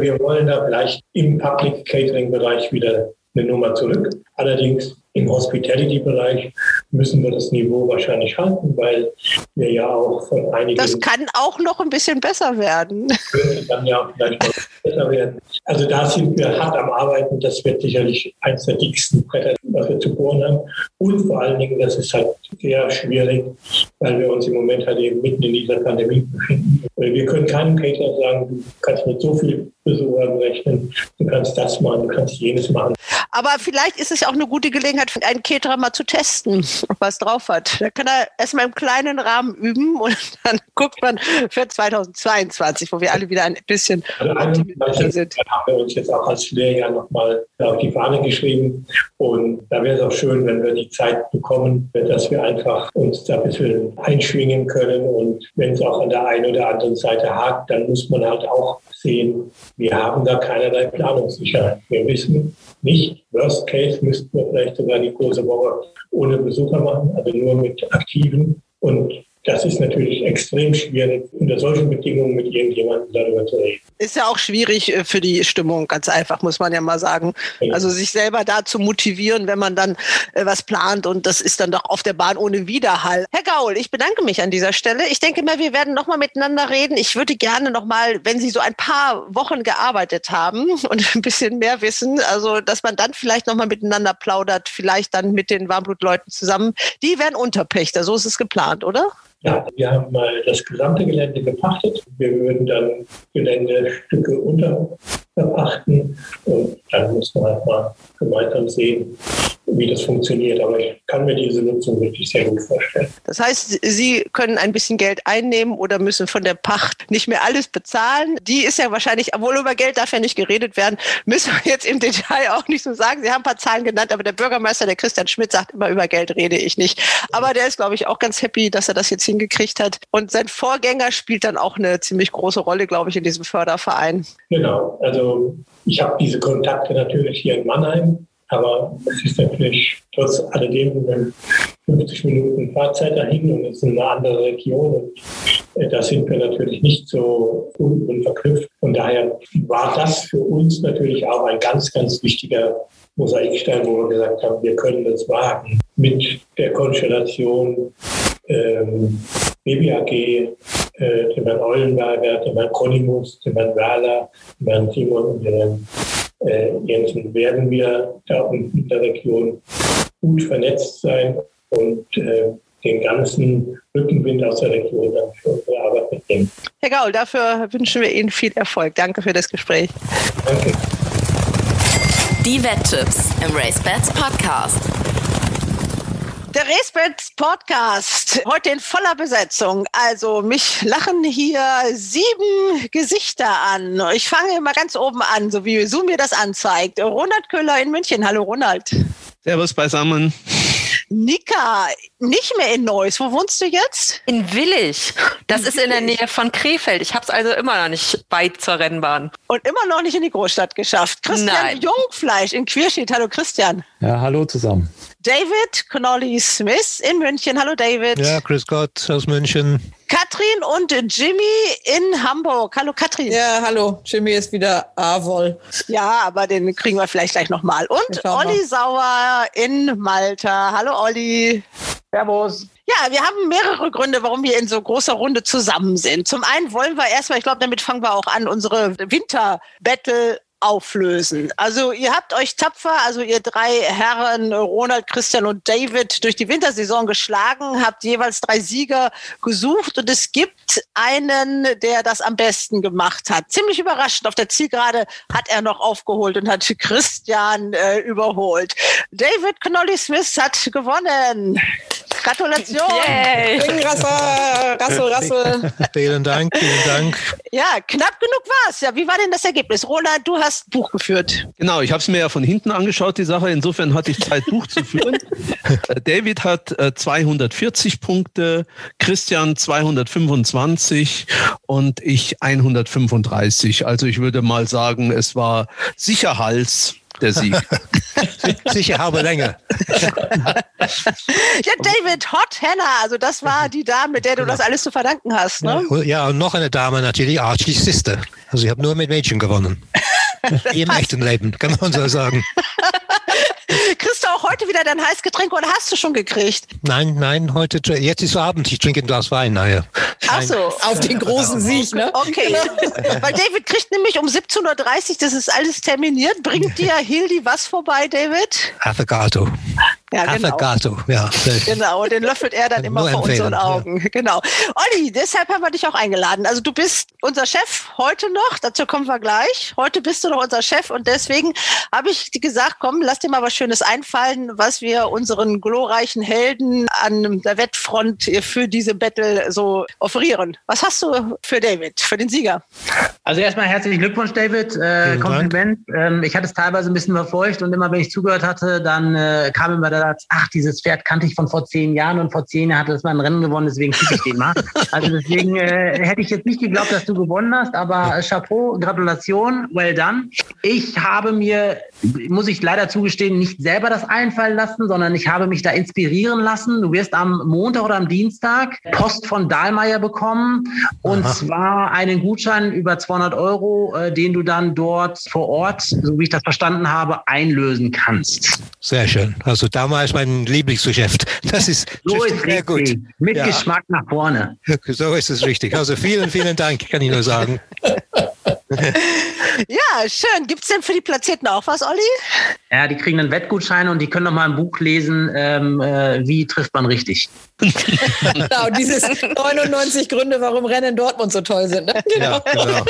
wir wollen da vielleicht im Public Catering Bereich wieder eine Nummer zurück. Allerdings im Hospitality-Bereich müssen wir das Niveau wahrscheinlich halten, weil wir ja auch von einigen. Das kann auch noch ein bisschen besser werden. Könnte dann ja auch vielleicht noch besser werden. Also da sind wir hart am Arbeiten. Das wird sicherlich eines der dicksten Bretter, was wir zu bohren haben. Und vor allen Dingen, das ist halt sehr schwierig, weil wir uns im Moment halt eben mitten in dieser Pandemie befinden. Wir können keinem Caterer sagen, du kannst mit so viel Besuchern rechnen, du kannst das machen, du kannst jenes machen. Aber vielleicht ist es ja auch eine gute Gelegenheit, einen Caterer mal zu testen, ob er es drauf hat. Da kann er erstmal im kleinen Rahmen üben und [LAUGHS] dann guckt man für 2022, wo wir alle wieder ein bisschen also optimistischer sind. Da haben wir uns jetzt auch als Lehrjahr nochmal auf die Fahne geschrieben. Und da wäre es auch schön, wenn wir die Zeit bekommen, dass wir einfach uns da ein bisschen einschwingen können. Und wenn es auch an der einen oder anderen Seite hakt, dann muss man halt auch sehen, wir haben da keinerlei Planungssicherheit. Wir wissen nicht, worst case müssten wir vielleicht sogar die große Woche ohne Besucher machen, also nur mit Aktiven. Und das ist natürlich extrem schwierig, unter solchen Bedingungen mit irgendjemandem darüber zu reden. Ist ja auch schwierig äh, für die Stimmung, ganz einfach, muss man ja mal sagen. Also sich selber da zu motivieren, wenn man dann äh, was plant und das ist dann doch auf der Bahn ohne Widerhall. Herr Gaul, ich bedanke mich an dieser Stelle. Ich denke mal, wir werden nochmal miteinander reden. Ich würde gerne nochmal, wenn Sie so ein paar Wochen gearbeitet haben [LAUGHS] und ein bisschen mehr wissen, also dass man dann vielleicht nochmal miteinander plaudert, vielleicht dann mit den Warmblutleuten zusammen. Die werden Unterpächter, so ist es geplant, oder? Ja, wir haben mal das gesamte Gelände gepachtet. Wir würden dann Geländestücke unterverpachten und dann muss man halt mal gemeinsam sehen, wie das funktioniert. Aber ich kann mir diese Nutzung wirklich sehr gut vorstellen. Das heißt, Sie können ein bisschen Geld einnehmen oder müssen von der Pacht nicht mehr alles bezahlen. Die ist ja wahrscheinlich, obwohl über Geld darf ja nicht geredet werden, müssen wir jetzt im Detail auch nicht so sagen. Sie haben ein paar Zahlen genannt, aber der Bürgermeister, der Christian Schmidt, sagt immer, über Geld rede ich nicht. Aber der ist, glaube ich, auch ganz happy, dass er das jetzt hingekriegt hat. Und sein Vorgänger spielt dann auch eine ziemlich große Rolle, glaube ich, in diesem Förderverein. Genau. Also ich habe diese Kontakte natürlich hier in Mannheim aber es ist natürlich trotz alledem 50 Minuten Fahrzeit dahin und es ist eine andere Region. Und äh, da sind wir natürlich nicht so und verknüpft. Von daher war das für uns natürlich auch ein ganz, ganz wichtiger Mosaikstein, wo wir gesagt haben, wir können das wagen mit der Konstellation ähm, BBAG, äh, dem Herrn Eulenberger, dem Herrn Konimus, dem Herrn Werler, dem Herrn Simon und dem Herrn äh, Jensen werden wir da unten in der Region gut vernetzt sein und äh, den ganzen Rückenwind aus der Region dann für unsere Arbeit mitnehmen. Herr Gaul, dafür wünschen wir Ihnen viel Erfolg. Danke für das Gespräch. Danke. Die Wetttipps im RaceBets Podcast. Der Racebets Podcast, heute in voller Besetzung. Also mich lachen hier sieben Gesichter an. Ich fange mal ganz oben an, so wie Zoom mir das anzeigt. Ronald Köhler in München. Hallo Ronald. Servus beisammen. Nika, nicht mehr in Neuss. Wo wohnst du jetzt? In Willig. Das ist in der Nähe von Krefeld. Ich habe es also immer noch nicht weit zur Rennbahn. Und immer noch nicht in die Großstadt geschafft. Christian Nein. Jungfleisch in Queerschied. Hallo Christian. Ja, hallo zusammen. David Connolly Smith in München. Hallo David. Ja, grüß Gott aus München. Katrin und Jimmy in Hamburg. Hallo Katrin. Ja, hallo. Jimmy ist wieder Avol. Ja, aber den kriegen wir vielleicht gleich nochmal. Und Olli Sauer in Malta. Hallo Olli. Servus. Ja, wir haben mehrere Gründe, warum wir in so großer Runde zusammen sind. Zum einen wollen wir erstmal, ich glaube, damit fangen wir auch an, unsere Winter-Battle auflösen. Also ihr habt euch tapfer, also ihr drei Herren, Ronald, Christian und David, durch die Wintersaison geschlagen, habt jeweils drei Sieger gesucht und es gibt einen, der das am besten gemacht hat. Ziemlich überraschend. Auf der Zielgerade hat er noch aufgeholt und hat Christian äh, überholt. David Connolly Smith hat gewonnen. Gratulation. Yay. Rassel, Rassel, Rassel. Vielen Dank, vielen Dank. Ja, knapp genug war's. Ja, wie war denn das Ergebnis? Roland, du hast Buch geführt. Genau, ich habe es mir ja von hinten angeschaut, die Sache. Insofern hatte ich Zeit, Buch zu führen. [LAUGHS] Äh, David hat äh, 240 Punkte, Christian 225 und ich 135. Also ich würde mal sagen, es war sicher Hals der Sieg. [LAUGHS] Sicher halbe Länge. Ja, David Hot Hannah, also das war die Dame, mit der du das alles zu verdanken hast, ne? Ja, und noch eine Dame natürlich, Archie's Sister. Also ich habe nur mit Mädchen gewonnen. Wie [LAUGHS] im echten Leben, kann man so sagen. [LAUGHS] Heute wieder dein Heißgetränk oder hast du schon gekriegt? Nein, nein, heute, jetzt ist Abend, ich trinke ein Glas Wein nachher. Ach so. Auf den großen Sieg, ne? Okay, [LAUGHS] weil David kriegt nämlich um 17.30 Uhr, das ist alles terminiert. Bringt dir Hildi was vorbei, David? Affogato. Ja, genau. Affogato, ja. Genau, den löffelt er dann immer vor unseren empfehlen, ja. Augen. Genau. Olli, deshalb haben wir dich auch eingeladen. Also du bist unser Chef heute noch, dazu kommen wir gleich. Heute bist du noch unser Chef und deswegen habe ich dir gesagt, komm, lass dir mal was Schönes einfallen, was wir unseren glorreichen Helden an der Wettfront für diese Battle so offerieren. Was hast du für David, für den Sieger? Also erstmal herzlichen Glückwunsch, David. Äh, Kompliment. Ähm, ich hatte es teilweise ein bisschen verfolgt und immer, wenn ich zugehört hatte, dann äh, kam immer der Satz, ach, dieses Pferd kannte ich von vor zehn Jahren und vor zehn Jahren hat es mal ein Rennen gewonnen, deswegen kriege ich den mal. [LAUGHS] Also deswegen äh, hätte ich jetzt nicht geglaubt, dass du gewonnen hast, aber äh, Chapeau, Gratulation, well done. Ich habe mir, muss ich leider zugestehen, nicht selber das einfallen lassen, sondern ich habe mich da inspirieren lassen. Du wirst am Montag oder am Dienstag Post von Dahlmeier bekommen und Aha. zwar einen Gutschein über 200 Euro, äh, den du dann dort vor Ort, so wie ich das verstanden habe, einlösen kannst. Sehr schön. Also damals mein Lieblingsgeschäft. Das ist So ist sehr gut. richtig. Mit Ja. Geschmack nach vorne. So ist es richtig. Also vielen, vielen Dank, kann ich nur sagen. [LAUGHS] Ja, schön. Gibt's denn für die Platzierten auch was, Olli? Ja, die kriegen einen Wettgutschein und die können noch mal ein Buch lesen, ähm, äh, wie trifft man richtig. [LAUGHS] Genau, dieses [LAUGHS] 99 Gründe, warum Rennen in Dortmund so toll sind. Ne? Ja, genau.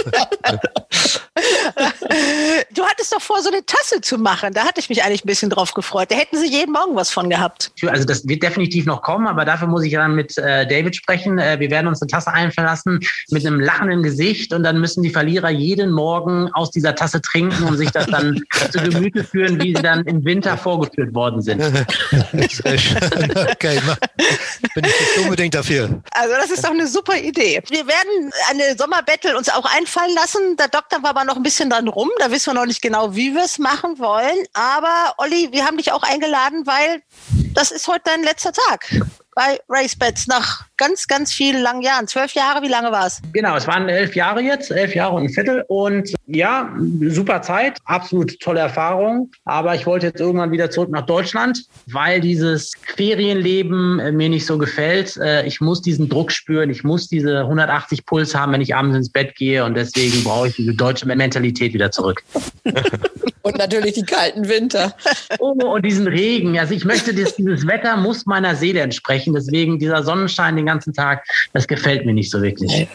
Du hattest doch vor, so eine Tasse zu machen. Da hatte ich mich eigentlich ein bisschen drauf gefreut. Da hätten sie jeden Morgen was von gehabt. Also das wird definitiv noch kommen, aber dafür muss ich dann mit äh, David sprechen. Äh, wir werden uns eine Tasse einfallen lassen mit einem lachenden Gesicht und dann müssen die Verlierer jeden Morgen aus dieser Tasse trinken und sich das dann [LAUGHS] zu Gemüte führen, wie sie dann im Winter vorgeführt worden sind. [LAUGHS] Okay, ma- bin ich nicht unbedingt dafür. Also das ist doch eine super Idee. Wir werden eine Sommerbattle uns auch einfallen lassen. Da doktern wir aber noch ein bisschen dran rum. Da wissen wir noch nicht genau, wie wir es machen wollen. Aber Olli, wir haben dich auch eingeladen, weil das ist heute dein letzter Tag bei RaceBets nach ganz, ganz vielen langen Jahren. Zwölf Jahre, wie lange war es? Genau, es waren elf Jahre jetzt, elf Jahre und ein Viertel. Und ja, super Zeit, absolut tolle Erfahrung. Aber ich wollte jetzt irgendwann wieder zurück nach Deutschland, weil dieses Ferienleben äh, mir nicht so gefällt. Äh, Ich muss diesen Druck spüren, ich muss diese 180 Puls haben, wenn ich abends ins Bett gehe. Und deswegen brauche ich diese deutsche Mentalität wieder zurück. [LAUGHS] Und natürlich die kalten Winter. [LAUGHS] Oh, und diesen Regen. Also ich möchte, dieses, dieses Wetter muss meiner Seele entsprechen. Deswegen dieser Sonnenschein den ganzen Tag, das gefällt mir nicht so wirklich.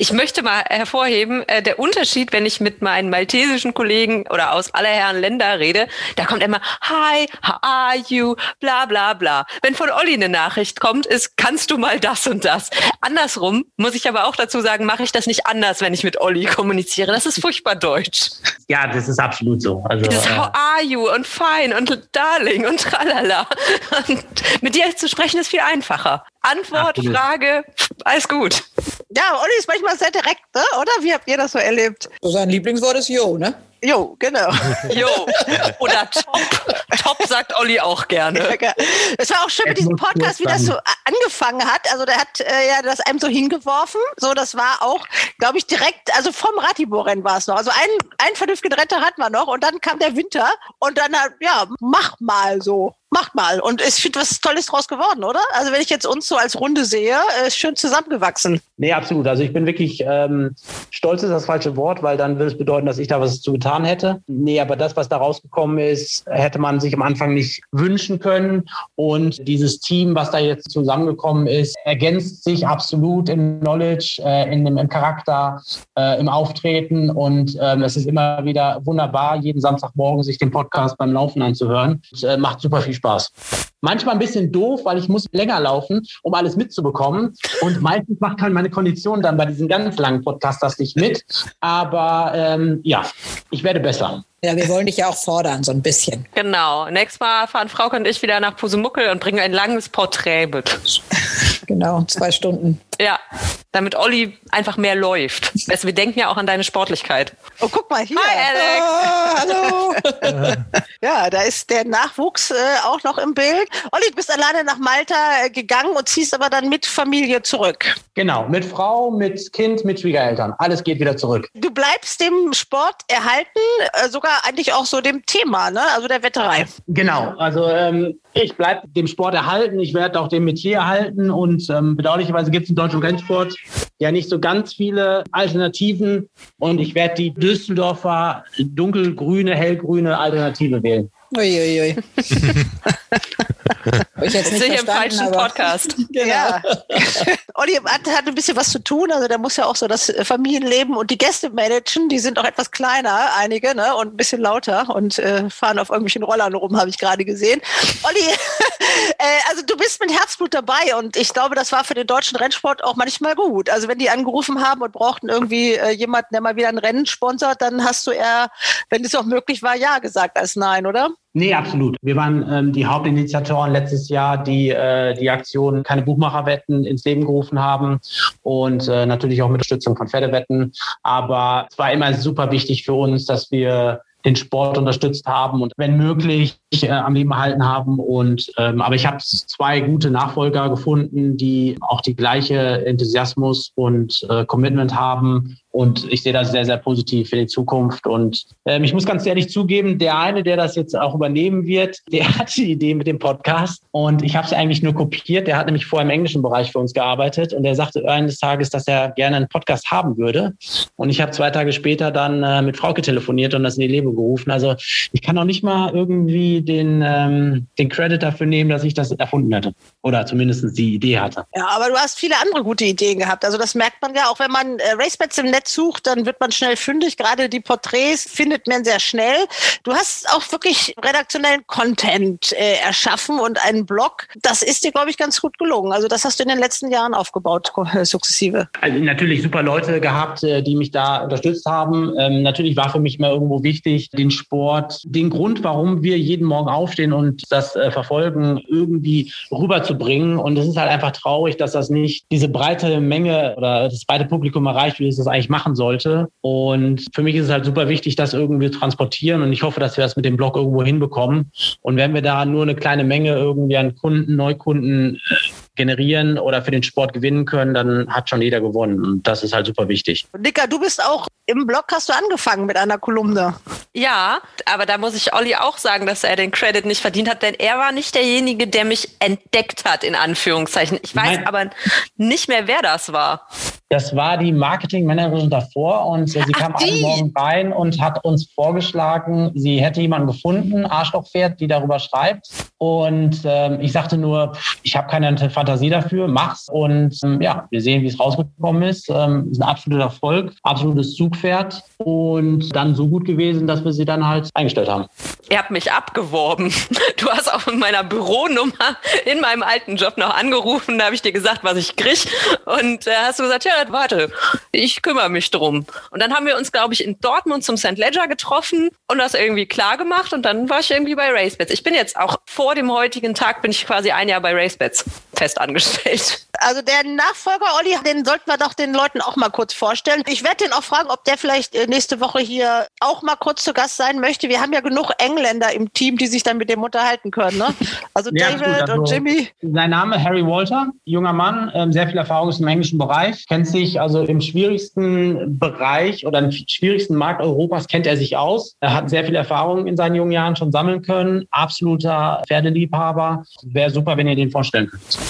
Ich möchte mal hervorheben, äh, der Unterschied, wenn ich mit meinen maltesischen Kollegen oder aus aller Herren Länder rede, da kommt immer Hi, how are you, bla bla bla. Wenn von Olli eine Nachricht kommt, ist, kannst du mal das und das. Andersrum muss ich aber auch dazu sagen, mache ich das nicht anders, wenn ich mit Olli kommuniziere. Das ist furchtbar deutsch. Ja, das ist absolut so. Also, Dieses äh, How are you und fine und darling und tralala. Und mit dir zu sprechen ist viel einfacher. Antwort, Absolut. Frage, alles gut. Ja, Olli ist manchmal sehr direkt, ne? oder? Wie habt ihr das so erlebt? So sein Lieblingswort ist Yo, ne? Jo, genau. [LAUGHS] Jo. Oder top. Top sagt Olli auch gerne. Es war auch schön mit Es diesem Podcast, wie das so angefangen hat. Also der hat äh, ja das einem so hingeworfen. So, das war auch, glaube ich, direkt, also vom Ratibor-Rennen war es noch. Also einen, einen vernünftigen Retter hatten wir noch und dann kam der Winter und dann, hat, ja, mach mal so. Macht mal. Und ich finde was Tolles draus geworden, oder? Also wenn ich jetzt uns so als Runde sehe, äh, ist schön zusammengewachsen. Nee, absolut. Also ich bin wirklich ähm, stolz ist das falsche Wort, weil dann würde es bedeuten, dass ich da was zu getan hätte. Nee, aber das, was da rausgekommen ist, hätte man sich am Anfang nicht wünschen können. Und dieses Team, was da jetzt zusammengekommen ist, ergänzt sich absolut im Knowledge, äh, in dem, im Charakter, äh, im Auftreten. Und ähm, es ist immer wieder wunderbar, jeden Samstagmorgen sich den Podcast beim Laufen anzuhören. Und, äh, macht super viel Spaß. Manchmal ein bisschen doof, weil ich muss länger laufen, um alles mitzubekommen. Und meistens macht halt meine Kondition dann bei diesen ganz langen Podcasts das nicht mit. Aber ähm, ja, ich werde besser. Ja, wir wollen dich ja auch fordern, so ein bisschen. Genau. Nächstes Mal fahren Frauke und ich wieder nach Pusemuckel und bringen ein langes Porträt mit. Genau, zwei Stunden. Ja, damit Olli einfach mehr läuft. Also wir denken ja auch an deine Sportlichkeit. Oh, guck mal hier. Hi, Alex. Oh, hallo. [LAUGHS] ja, da ist der Nachwuchs äh, auch noch im Bild. Olli, du bist alleine nach Malta äh, gegangen und ziehst aber dann mit Familie zurück. Genau, mit Frau, mit Kind, mit Schwiegereltern. Alles geht wieder zurück. Du bleibst dem Sport erhalten, äh, sogar eigentlich auch so dem Thema, ne? also der Wetterei. Genau, also ähm, ich bleibe dem Sport erhalten, ich werde auch dem Metier erhalten und ähm, bedauerlicherweise gibt es im deutschen Rennsport ja nicht so ganz viele Alternativen und ich werde die Düsseldorfer dunkelgrüne, hellgrüne Alternative wählen. Uiuiui. [LAUGHS] Hab ich jetzt nicht Sicher im falschen aber- Podcast. [LAUGHS] Ja. [LAUGHS] Olli hat, hat ein bisschen was zu tun, also der muss ja auch so das Familienleben und die Gäste managen, die sind auch etwas kleiner, einige, ne, und ein bisschen lauter und äh, fahren auf irgendwelchen Rollern rum, habe ich gerade gesehen. Olli, bist mit Herzblut dabei und ich glaube, das war für den deutschen Rennsport auch manchmal gut. Also wenn die angerufen haben und brauchten irgendwie äh, jemanden, der mal wieder ein Rennen sponsert, dann hast du eher, wenn es auch möglich war, ja gesagt als nein, oder? Nee, absolut. Wir waren ähm, die Hauptinitiatoren letztes Jahr, die äh, die Aktion Keine Buchmacherwetten ins Leben gerufen haben und äh, natürlich auch mit Unterstützung von Pferdewetten. Aber es war immer super wichtig für uns, dass wir den Sport unterstützt haben und wenn möglich äh, am Leben erhalten haben. Und ähm, aber ich habe zwei gute Nachfolger gefunden, die auch die gleiche Enthusiasmus und äh, Commitment haben. Und ich sehe das sehr, sehr positiv für die Zukunft. Und ähm, ich muss ganz ehrlich zugeben, der eine, der das jetzt auch übernehmen wird, [LAUGHS] der hat die Idee mit dem Podcast. Und ich habe es eigentlich nur kopiert. Der hat nämlich vorher im englischen Bereich für uns gearbeitet. Und er sagte eines Tages, dass er gerne einen Podcast haben würde. Und ich habe zwei Tage später dann äh, mit Frauke telefoniert und das in die Lebe gerufen. Also ich kann auch nicht mal irgendwie den, ähm, den Credit dafür nehmen, dass ich das erfunden hätte. Oder zumindest die Idee hatte. Ja, aber du hast viele andere gute Ideen gehabt. Also das merkt man ja auch, wenn man äh, Racebets im Netz sucht, dann wird man schnell fündig. Gerade die Porträts findet man sehr schnell. Du hast auch wirklich redaktionellen Content äh, erschaffen und einen Blog. Das ist dir, glaube ich, ganz gut gelungen. Also das hast du in den letzten Jahren aufgebaut, äh, sukzessive. Also natürlich super Leute gehabt, äh, die mich da unterstützt haben. Ähm, natürlich war für mich immer irgendwo wichtig, den Sport, den Grund, warum wir jeden Morgen aufstehen und das äh, verfolgen, irgendwie rüberzubringen. Und es ist halt einfach traurig, dass das nicht diese breite Menge oder das breite Publikum erreicht, wie es das eigentlich machen sollte. Und für mich ist es halt super wichtig, das irgendwie zu transportieren. Und ich hoffe, dass wir das mit dem Blog irgendwo hinbekommen. Und wenn wir da nur eine kleine Menge irgendwie an Kunden, Neukunden äh, generieren oder für den Sport gewinnen können, dann hat schon jeder gewonnen. Und das ist halt super wichtig. Dicker, du bist auch im Blog, hast du angefangen mit einer Kolumne. Ja, aber da muss ich Olli auch sagen, dass er den Credit nicht verdient hat, denn er war nicht derjenige, der mich entdeckt hat, in Anführungszeichen. Ich weiß Nein. aber nicht mehr, wer das war. Das war die Marketingmanagerin davor und äh, sie kam die. einen Morgen rein und hat uns vorgeschlagen, sie hätte jemanden gefunden, Arschlochpferd, die darüber schreibt. Und ähm, ich sagte nur, ich habe keine Fantasie dafür, mach's. Und ähm, ja, wir sehen, wie es rausgekommen ist. Ähm, ist ein absoluter Erfolg, absolutes Zugpferd und dann so gut gewesen, dass wir sie dann halt eingestellt haben. Ihr habt mich abgeworben. [LAUGHS] Du hast auch in meiner Büronummer in meinem alten Job noch angerufen. Da habe ich dir gesagt, was ich krieg. Und äh, hast du gesagt, ja, warte, ich kümmere mich drum. Und dann haben wir uns, glaube ich, in Dortmund zum St. Ledger getroffen und das irgendwie klar gemacht. Und dann war ich irgendwie bei RaceBets. Ich bin jetzt auch vor dem heutigen Tag, bin ich quasi ein Jahr bei RaceBets. Fest angestellt. Also der Nachfolger Olli, den sollten wir doch den Leuten auch mal kurz vorstellen. Ich werde den auch fragen, ob der vielleicht äh, nächste Woche hier auch mal kurz zu Gast sein möchte. Wir haben ja genug Engländer im Team, die sich dann mit dem unterhalten können. Ne? Also Ja, David gut, also und Jimmy. Sein Name Harry Walter, junger Mann, ähm, sehr viel Erfahrung ist im englischen Bereich, kennt sich also im schwierigsten Bereich oder im schwierigsten Markt Europas kennt er sich aus. Er hat sehr viel Erfahrung in seinen jungen Jahren schon sammeln können, absoluter Pferdeliebhaber. Wäre super, wenn ihr den vorstellen könnt.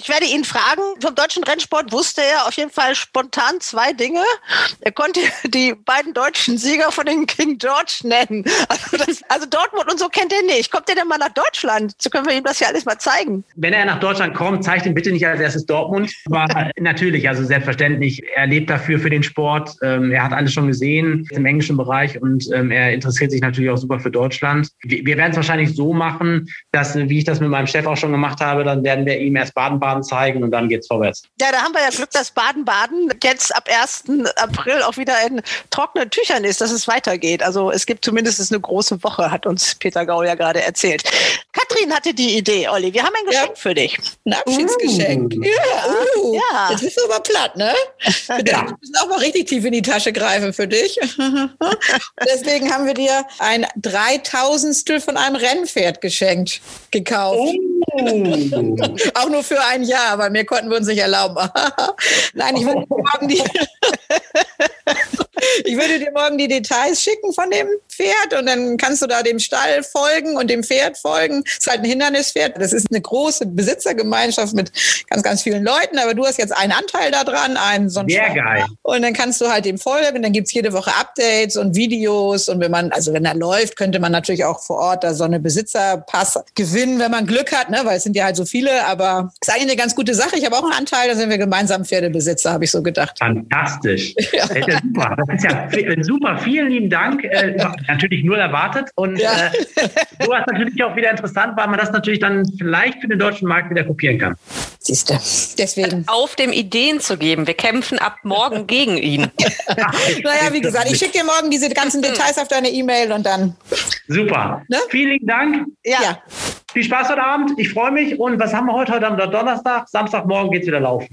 Ich werde ihn fragen. Vom deutschen Rennsport wusste er auf jeden Fall spontan zwei Dinge. Er konnte [LAUGHS] die beiden deutschen Sieger von den King George nennen. Also, das, also Dortmund und so kennt er nicht. Kommt er denn mal nach Deutschland? So können wir ihm das ja alles mal zeigen. Wenn er nach Deutschland kommt, zeigt ihn bitte nicht als erstes Dortmund. Aber [LAUGHS] natürlich, also selbstverständlich, er lebt dafür für den Sport. Ähm, er hat alles schon gesehen im englischen Bereich und ähm, er interessiert sich natürlich auch super für Deutschland. Wir, werden es wahrscheinlich so machen, dass, wie ich das mit meinem Chef auch schon gemacht habe, dann werden wir ihm erst Baden-Baden zeigen und dann geht's vorwärts. Ja, da haben wir ja Glück, dass Baden-Baden jetzt ab 1. April auch wieder in trockenen Tüchern ist, dass es weitergeht. Also es gibt zumindest eine große Woche, hat uns Peter Gau ja gerade erzählt. Katrin hatte die Idee, Olli. Wir haben ein Geschenk für dich. Ein Abschiedsgeschenk. Uh. Ja, uh, Ja. Jetzt bist du aber platt, ne? [LAUGHS] Wir müssen auch mal richtig tief in die Tasche greifen für dich. [LAUGHS] Deswegen haben wir dir ein Dreitausendstel von einem Rennpferd geschenkt, gekauft. [LAUGHS] Auch nur für ein Jahr, weil mehr konnten wir uns nicht erlauben. [LAUGHS] Nein, ich dir [LAUGHS] morgen die, [LAUGHS] ich würde dir morgen die Details schicken von dem Pferd und dann kannst du da dem Stall folgen und dem Pferd folgen. Es ist halt ein Hindernispferd. Das ist eine große Besitzergemeinschaft mit ganz, ganz vielen Leuten, aber du hast jetzt einen Anteil daran, einen so einen Sehr geil. Und dann kannst du halt dem folgen, dann gibt's jede Woche Updates und Videos. Und wenn man, also wenn er läuft, könnte man natürlich auch vor Ort da so eine Besitzerpass gewinnen, wenn man Glück hat, ne? weil es sind ja halt so viele, aber es ist eigentlich eine ganz gute Sache. Ich habe auch einen Anteil, da sind wir gemeinsam Pferdebesitzer, habe ich so gedacht. Fantastisch. [LAUGHS] Ja super. Das ist ja f- super. Vielen lieben Dank. Äh, [LAUGHS] natürlich null erwartet. Und Ja. äh, so ist natürlich auch wieder interessant, weil man das natürlich dann vielleicht für den deutschen Markt wieder kopieren kann. Siehst du. Deswegen. Auf dem Ideen zu geben. Wir kämpfen ab morgen [LAUGHS] gegen ihn. [LAUGHS] Naja, wie gesagt, ich schicke dir morgen diese ganzen Details auf deine E-Mail und dann. Super. Ne? Vielen lieben Dank. Ja. Viel Spaß heute Abend. Ich freue mich. Und was haben wir heute? Heute haben wir Donnerstag. Samstagmorgen geht's wieder laufen.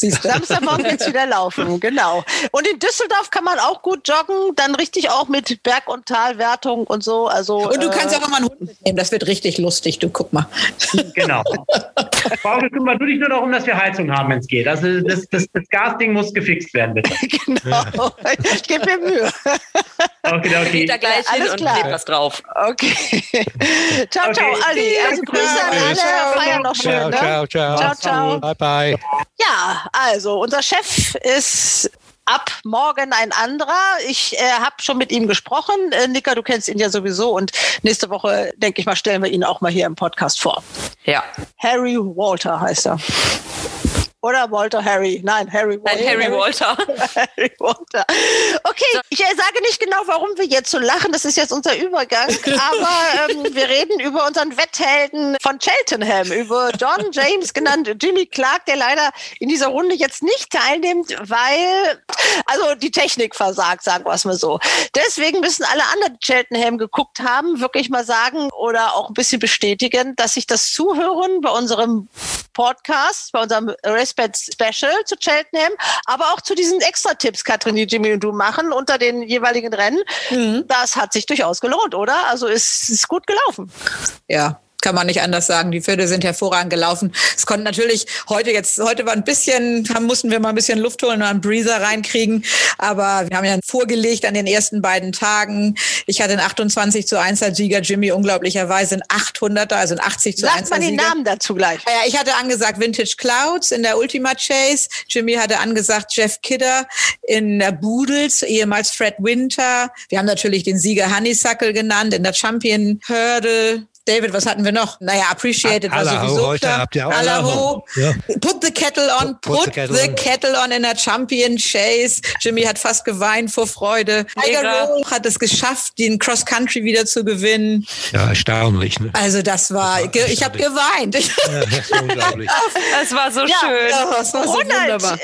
Siehst du. Samstagmorgen geht's wieder laufen, genau. Und in Düsseldorf kann man auch gut joggen, dann richtig auch mit Berg- und Talwertung und so. Also, Und du kannst äh, auch immer einen Hund mitnehmen. Das wird richtig lustig. Du guck mal. Genau. Frau, kümmere du dich nur darum, dass wir Heizung haben, wenn es geht. Also das, das, das Gasding muss gefixt werden, bitte. [LAUGHS] genau. Ich gebe mir Mühe. Okay, Geht okay. da gleich Alles hin und klar. klebt was drauf. Okay. ciao, ciao, Okay. Ali. Also. Grüße an alle. Ciao. Feiern noch schön. Ciao, Ne? ciao, ciao. Ciao, ciao. Bye, bye. Ja, also unser Chef ist ab morgen ein anderer. Ich äh, habe schon mit ihm gesprochen. Äh, Nika, du kennst ihn ja sowieso und nächste Woche, denke ich mal, stellen wir ihn auch mal hier im Podcast vor. Ja. Harry Walter heißt er. Oder Walter Harry. Nein, Harry Walter. Nein, Harry Walter. Harry Walter. [LAUGHS] Okay, ich äh, sage nicht genau, warum wir jetzt so lachen. Das ist jetzt unser Übergang. [LAUGHS] Aber ähm, wir reden über unseren Wetthelden von Cheltenham, über John James, genannt Jimmy Clark, der leider in dieser Runde jetzt nicht teilnimmt, weil also die Technik versagt, sagen wir es mal so. Deswegen müssen alle anderen die Cheltenham geguckt haben, wirklich mal sagen oder auch ein bisschen bestätigen, dass sich das Zuhören bei unserem Podcast, bei unserem Respect Special zu Cheltenham, aber auch zu diesen Extra-Tipps, Katrin, die Jimmy und du machen unter den jeweiligen Rennen. Das hat sich durchaus gelohnt, oder? Also es ist gut gelaufen. Ja, kann man nicht anders sagen. Die Pferde sind hervorragend gelaufen. Es konnte natürlich heute jetzt, heute war ein bisschen, haben, mussten wir mal ein bisschen Luft holen und einen Breezer reinkriegen. Aber wir haben ja vorgelegt an den ersten beiden Tagen. Ich hatte einen 28 zu 1 als Sieger, Jimmy unglaublicherweise ein 800er, also ein 80 zu 1 Sagt man den Sieger. Namen dazu gleich. Ja, ich hatte angesagt Vintage Clouds in der Ultima Chase. Jimmy hatte angesagt Jeff Kidder in der Boodles, ehemals Fred Winter. Wir haben natürlich den Sieger Honeysuckle genannt in der Champion Hurdle. David, was hatten wir noch? Naja, Appreciated war sowieso heute klar. habt ihr auch Allaho. Ja. Put the kettle on, Put- put the kettle the on. kettle on in der Champion Chase. Jimmy hat fast geweint vor Freude. Tiger. Roll hat es geschafft, den Cross Country wieder zu gewinnen. Ja, erstaunlich. Ne? Also das war, ge- ich habe geweint. Ja, das ist unglaublich. Das war so Ja, schön. Ja, das war so Ronald, wunderbar. äh,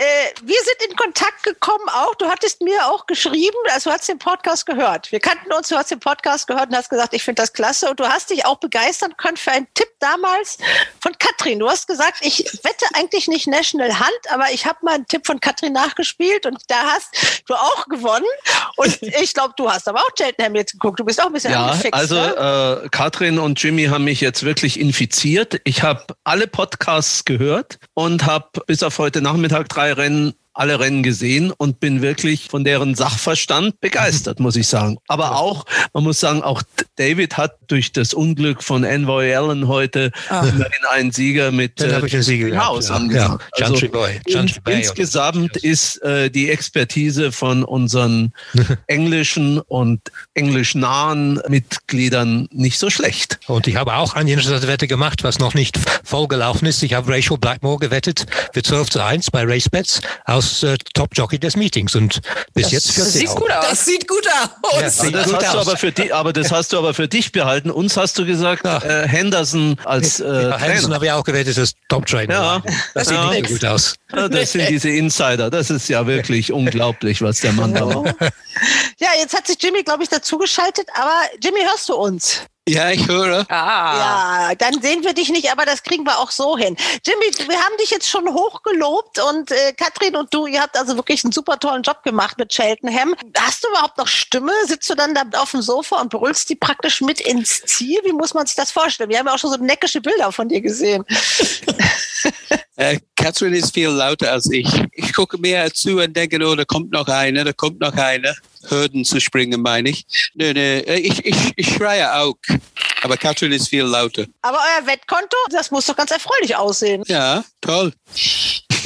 wir sind in Kontakt gekommen auch. Du hattest mir auch geschrieben, also du hast den Podcast gehört. Wir kannten uns, du hast den Podcast gehört und hast gesagt, ich finde das klasse. Und du hast dich auch begeistert begeistern können für einen Tipp damals von Katrin. Du hast gesagt, ich wette eigentlich nicht National Hunt, aber ich habe mal einen Tipp von Katrin nachgespielt und da hast du auch gewonnen. Und [LAUGHS] ich glaube, du hast aber auch Cheltenham jetzt geguckt. Du bist auch ein bisschen Ja, angefixt. also ne? äh, Katrin und Jimmy haben mich jetzt wirklich infiziert. Ich habe alle Podcasts gehört und habe bis auf heute Nachmittag drei Rennen alle Rennen gesehen und bin wirklich von deren Sachverstand begeistert, muss ich sagen. Aber auch, man muss sagen, auch David hat durch das Unglück von Envoy Allen heute immerhin einen Sieger mit Dann habe ich einen Sieger gehabt, Haus ja. angesagt. Ja, Chantry Boy, in, insgesamt ist äh, die Expertise von unseren [LAUGHS] englischen und englischnahen Mitgliedern nicht so schlecht. Und ich habe auch eine interessante Wette gemacht, was noch nicht vollgelaufen ist. Ich habe Rachel Blackmore gewettet für 12 zu 1 bei RaceBets aus äh, Top Jockey des Meetings und bis jetzt führt sie Sieht auch. gut aus. Das sieht gut aus. Ja, sieht das gut hast du aus. aber für die, aber das hast du aber für dich behalten. Uns hast du gesagt, Ja. äh, Henderson als äh, Ja, Henderson habe ich auch gewettet, das Top Trainer. Ja. Das sieht Ja. nicht so gut aus. Ja, Das sind diese Insider. Das ist ja wirklich unglaublich, was der Mann da macht. ja, jetzt hat sich Jimmy, glaube ich, dazugeschaltet. Aber Jimmy, hörst du uns? Ja, ich höre. Ah. Ja, dann sehen wir dich nicht, aber das kriegen wir auch so hin. Jimmy, wir haben dich jetzt schon hochgelobt und äh, Katrin und du, ihr habt also wirklich einen super tollen Job gemacht mit Cheltenham. Hast du überhaupt noch Stimme? Sitzt du dann da auf dem Sofa und brüllst die praktisch mit ins Ziel? Wie muss man sich das vorstellen? Wir haben ja auch schon so neckische Bilder von dir gesehen. Äh, Catherine ist viel lauter als ich. Ich gucke mehr zu und denke, oh, da kommt noch einer, da kommt noch einer. Hürden zu springen, meine ich. Nö, nö, äh, ich, ich, ich schreie auch. Aber Catherine ist viel lauter. Aber euer Wettkonto, das muss doch ganz erfreulich aussehen. Ja, toll.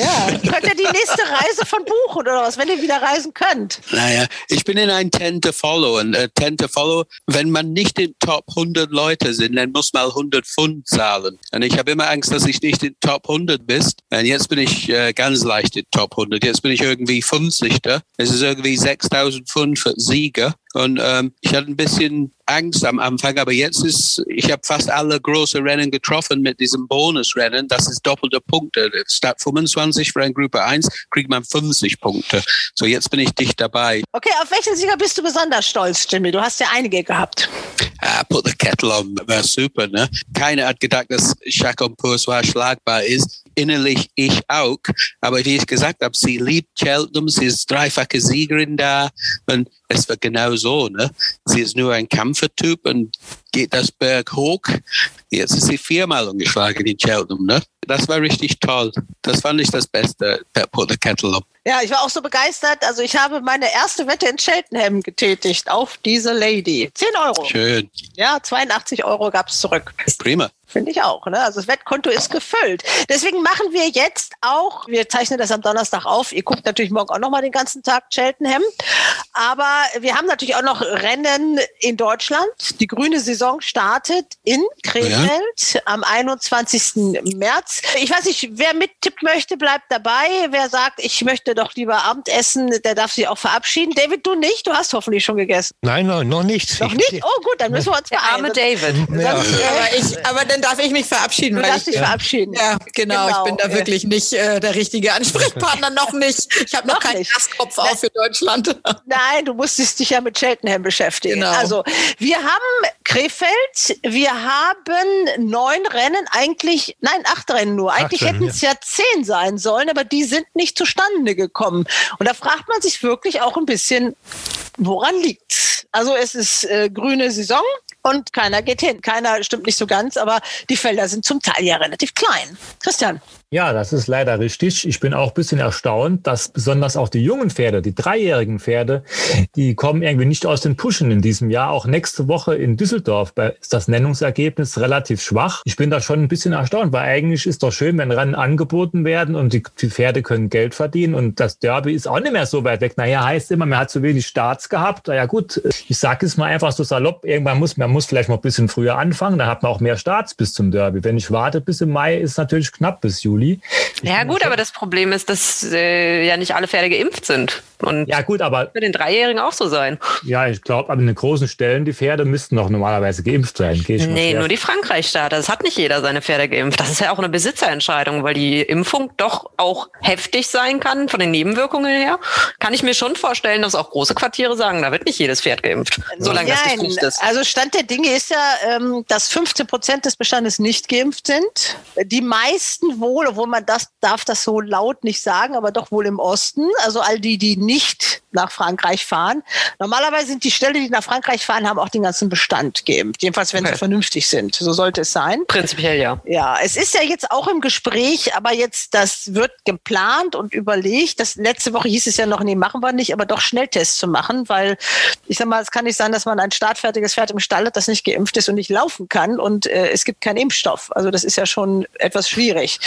Ja, [LAUGHS] könnt ihr die nächste Reise von buchen oder was, wenn ihr wieder reisen könnt? Naja, ich bin in ein 10 to Follow. Und äh, 10 to Follow, wenn man nicht in Top 100 Leute sind, dann muss man 100 Pfund zahlen. Und ich habe immer Angst, dass ich nicht in Top 100 bist. Und jetzt bin ich äh, ganz leicht in Top 100. Jetzt bin ich irgendwie 50. Es ist irgendwie 6000 Pfund für Sieger. Und ähm, ich hatte ein bisschen Angst am Anfang, aber jetzt ist, ich habe fast alle große Rennen getroffen mit diesem Bonusrennen. Das ist doppelte Punkte. Statt 25 für ein Gruppe 1 kriegt man 50 Punkte. So, jetzt bin ich dicht dabei. Okay, auf welchen Sieger bist du besonders stolz, Jimmy? Du hast ja einige gehabt. Ah, put the kettle on, wäre super, ne? Keiner hat gedacht, dass Chacon Poursoir schlagbar ist. Innerlich ich auch. Aber wie ich gesagt habe, sie liebt Cheltenham, sie ist dreifache Siegerin da. Und es war genau so, ne? Sie ist nur ein Kämpfertyp und geht das Berg hoch. Jetzt ist sie viermal umgeschlagen in Cheltenham, ne? Das war richtig toll. Das fand ich das Beste, the Kettle on. Ja, ich war auch so begeistert. Also ich habe meine erste Wette in Cheltenham getätigt auf diese Lady. 10 Euro. Schön. Ja, 82 Euro gab es zurück. Prima. Finde ich auch. Ne? Also das Wettkonto ist gefüllt. Deswegen machen wir jetzt auch, wir zeichnen das am Donnerstag auf. Ihr guckt natürlich morgen auch noch mal den ganzen Tag Cheltenham. Aber wir haben natürlich auch noch Rennen in Deutschland. Die grüne Saison startet in Krefeld am 21. März. Ich weiß nicht, wer mittippt möchte, bleibt dabei. Wer sagt, ich möchte doch lieber Abendessen, der darf sich auch verabschieden. David, du nicht. Du hast hoffentlich schon gegessen. Nein, nein, noch nicht. Noch Ich- nicht? Oh gut, dann müssen wir uns Der arme beeilen. David. Ja. Äh, Aber, ich, aber dann darf ich mich verabschieden. Du darfst ich, dich verabschieden. Ja, genau, Genau, Ich bin da äh. wirklich nicht äh, der richtige Ansprechpartner, noch nicht. Ich habe noch, Noch keinen. Gastkopf auf für Deutschland. Nein, du musstest dich ja mit Cheltenham beschäftigen. Genau. Also, wir haben Krefeld, wir haben neun Rennen, eigentlich, nein, acht Rennen nur. Eigentlich hätten es ja zehn sein sollen, aber die sind nicht zustande gekommen. Und da fragt man sich wirklich auch ein bisschen, woran liegt's? Also, es ist äh, grüne Saison. Und keiner geht hin. Keiner stimmt nicht so ganz, aber die Felder sind zum Teil ja relativ klein. Christian. Ja, das ist leider richtig. Ich bin auch ein bisschen erstaunt, dass besonders auch die jungen Pferde, die dreijährigen Pferde, die kommen irgendwie nicht aus den Puschen in diesem Jahr. Auch nächste Woche in Düsseldorf ist das Nennungsergebnis relativ schwach. Ich bin da schon ein bisschen erstaunt, weil eigentlich ist doch schön, wenn Rennen angeboten werden und die, die Pferde können Geld verdienen und das Derby ist auch nicht mehr so weit weg. Naja, heißt immer, man hat zu wenig Starts gehabt. Na ja gut, ich sage es mal einfach so salopp, irgendwann muss man muss vielleicht mal ein bisschen früher anfangen, da hat man auch mehr Starts bis zum Derby. Wenn ich warte bis im Mai, ist natürlich knapp bis Juli. Ja gut, aber das Problem ist, dass äh, ja nicht alle Pferde geimpft sind. Und Ja, gut, aber für den Dreijährigen auch so sein. ja, ich glaube, aber in den großen Stellen, die Pferde müssten doch normalerweise geimpft sein. Mal Nee, nur die Frankreich-Starter. Das hat nicht jeder seine Pferde geimpft. Das ist ja auch eine Besitzerentscheidung, weil die Impfung doch auch heftig sein kann von den Nebenwirkungen her. Kann ich mir schon vorstellen, dass auch große Quartiere sagen, da wird nicht jedes Pferd geimpft. Solange das nicht Nein, Pflicht ist. also Stand der Dinge ist ja, ähm, dass 15 Prozent des Bestandes nicht geimpft sind. Die meisten wohl, obwohl man das darf das so laut nicht sagen, aber doch wohl im Osten. Also all die, die nicht nach Frankreich fahren. Normalerweise sind die Ställe, die nach Frankreich fahren, haben auch den ganzen Bestand geimpft. Jedenfalls, wenn Okay. sie vernünftig sind. So sollte es sein. Prinzipiell ja. Ja, es ist ja jetzt auch im Gespräch, aber jetzt, das wird geplant und überlegt. Das letzte Woche hieß es ja noch, nee, machen wir nicht, aber doch Schnelltests zu machen, weil ich sag mal, es kann nicht sein, dass man ein startfertiges Pferd im Stall hat, das nicht geimpft ist und nicht laufen kann und äh, es gibt keinen Impfstoff. Also das ist ja schon etwas schwierig.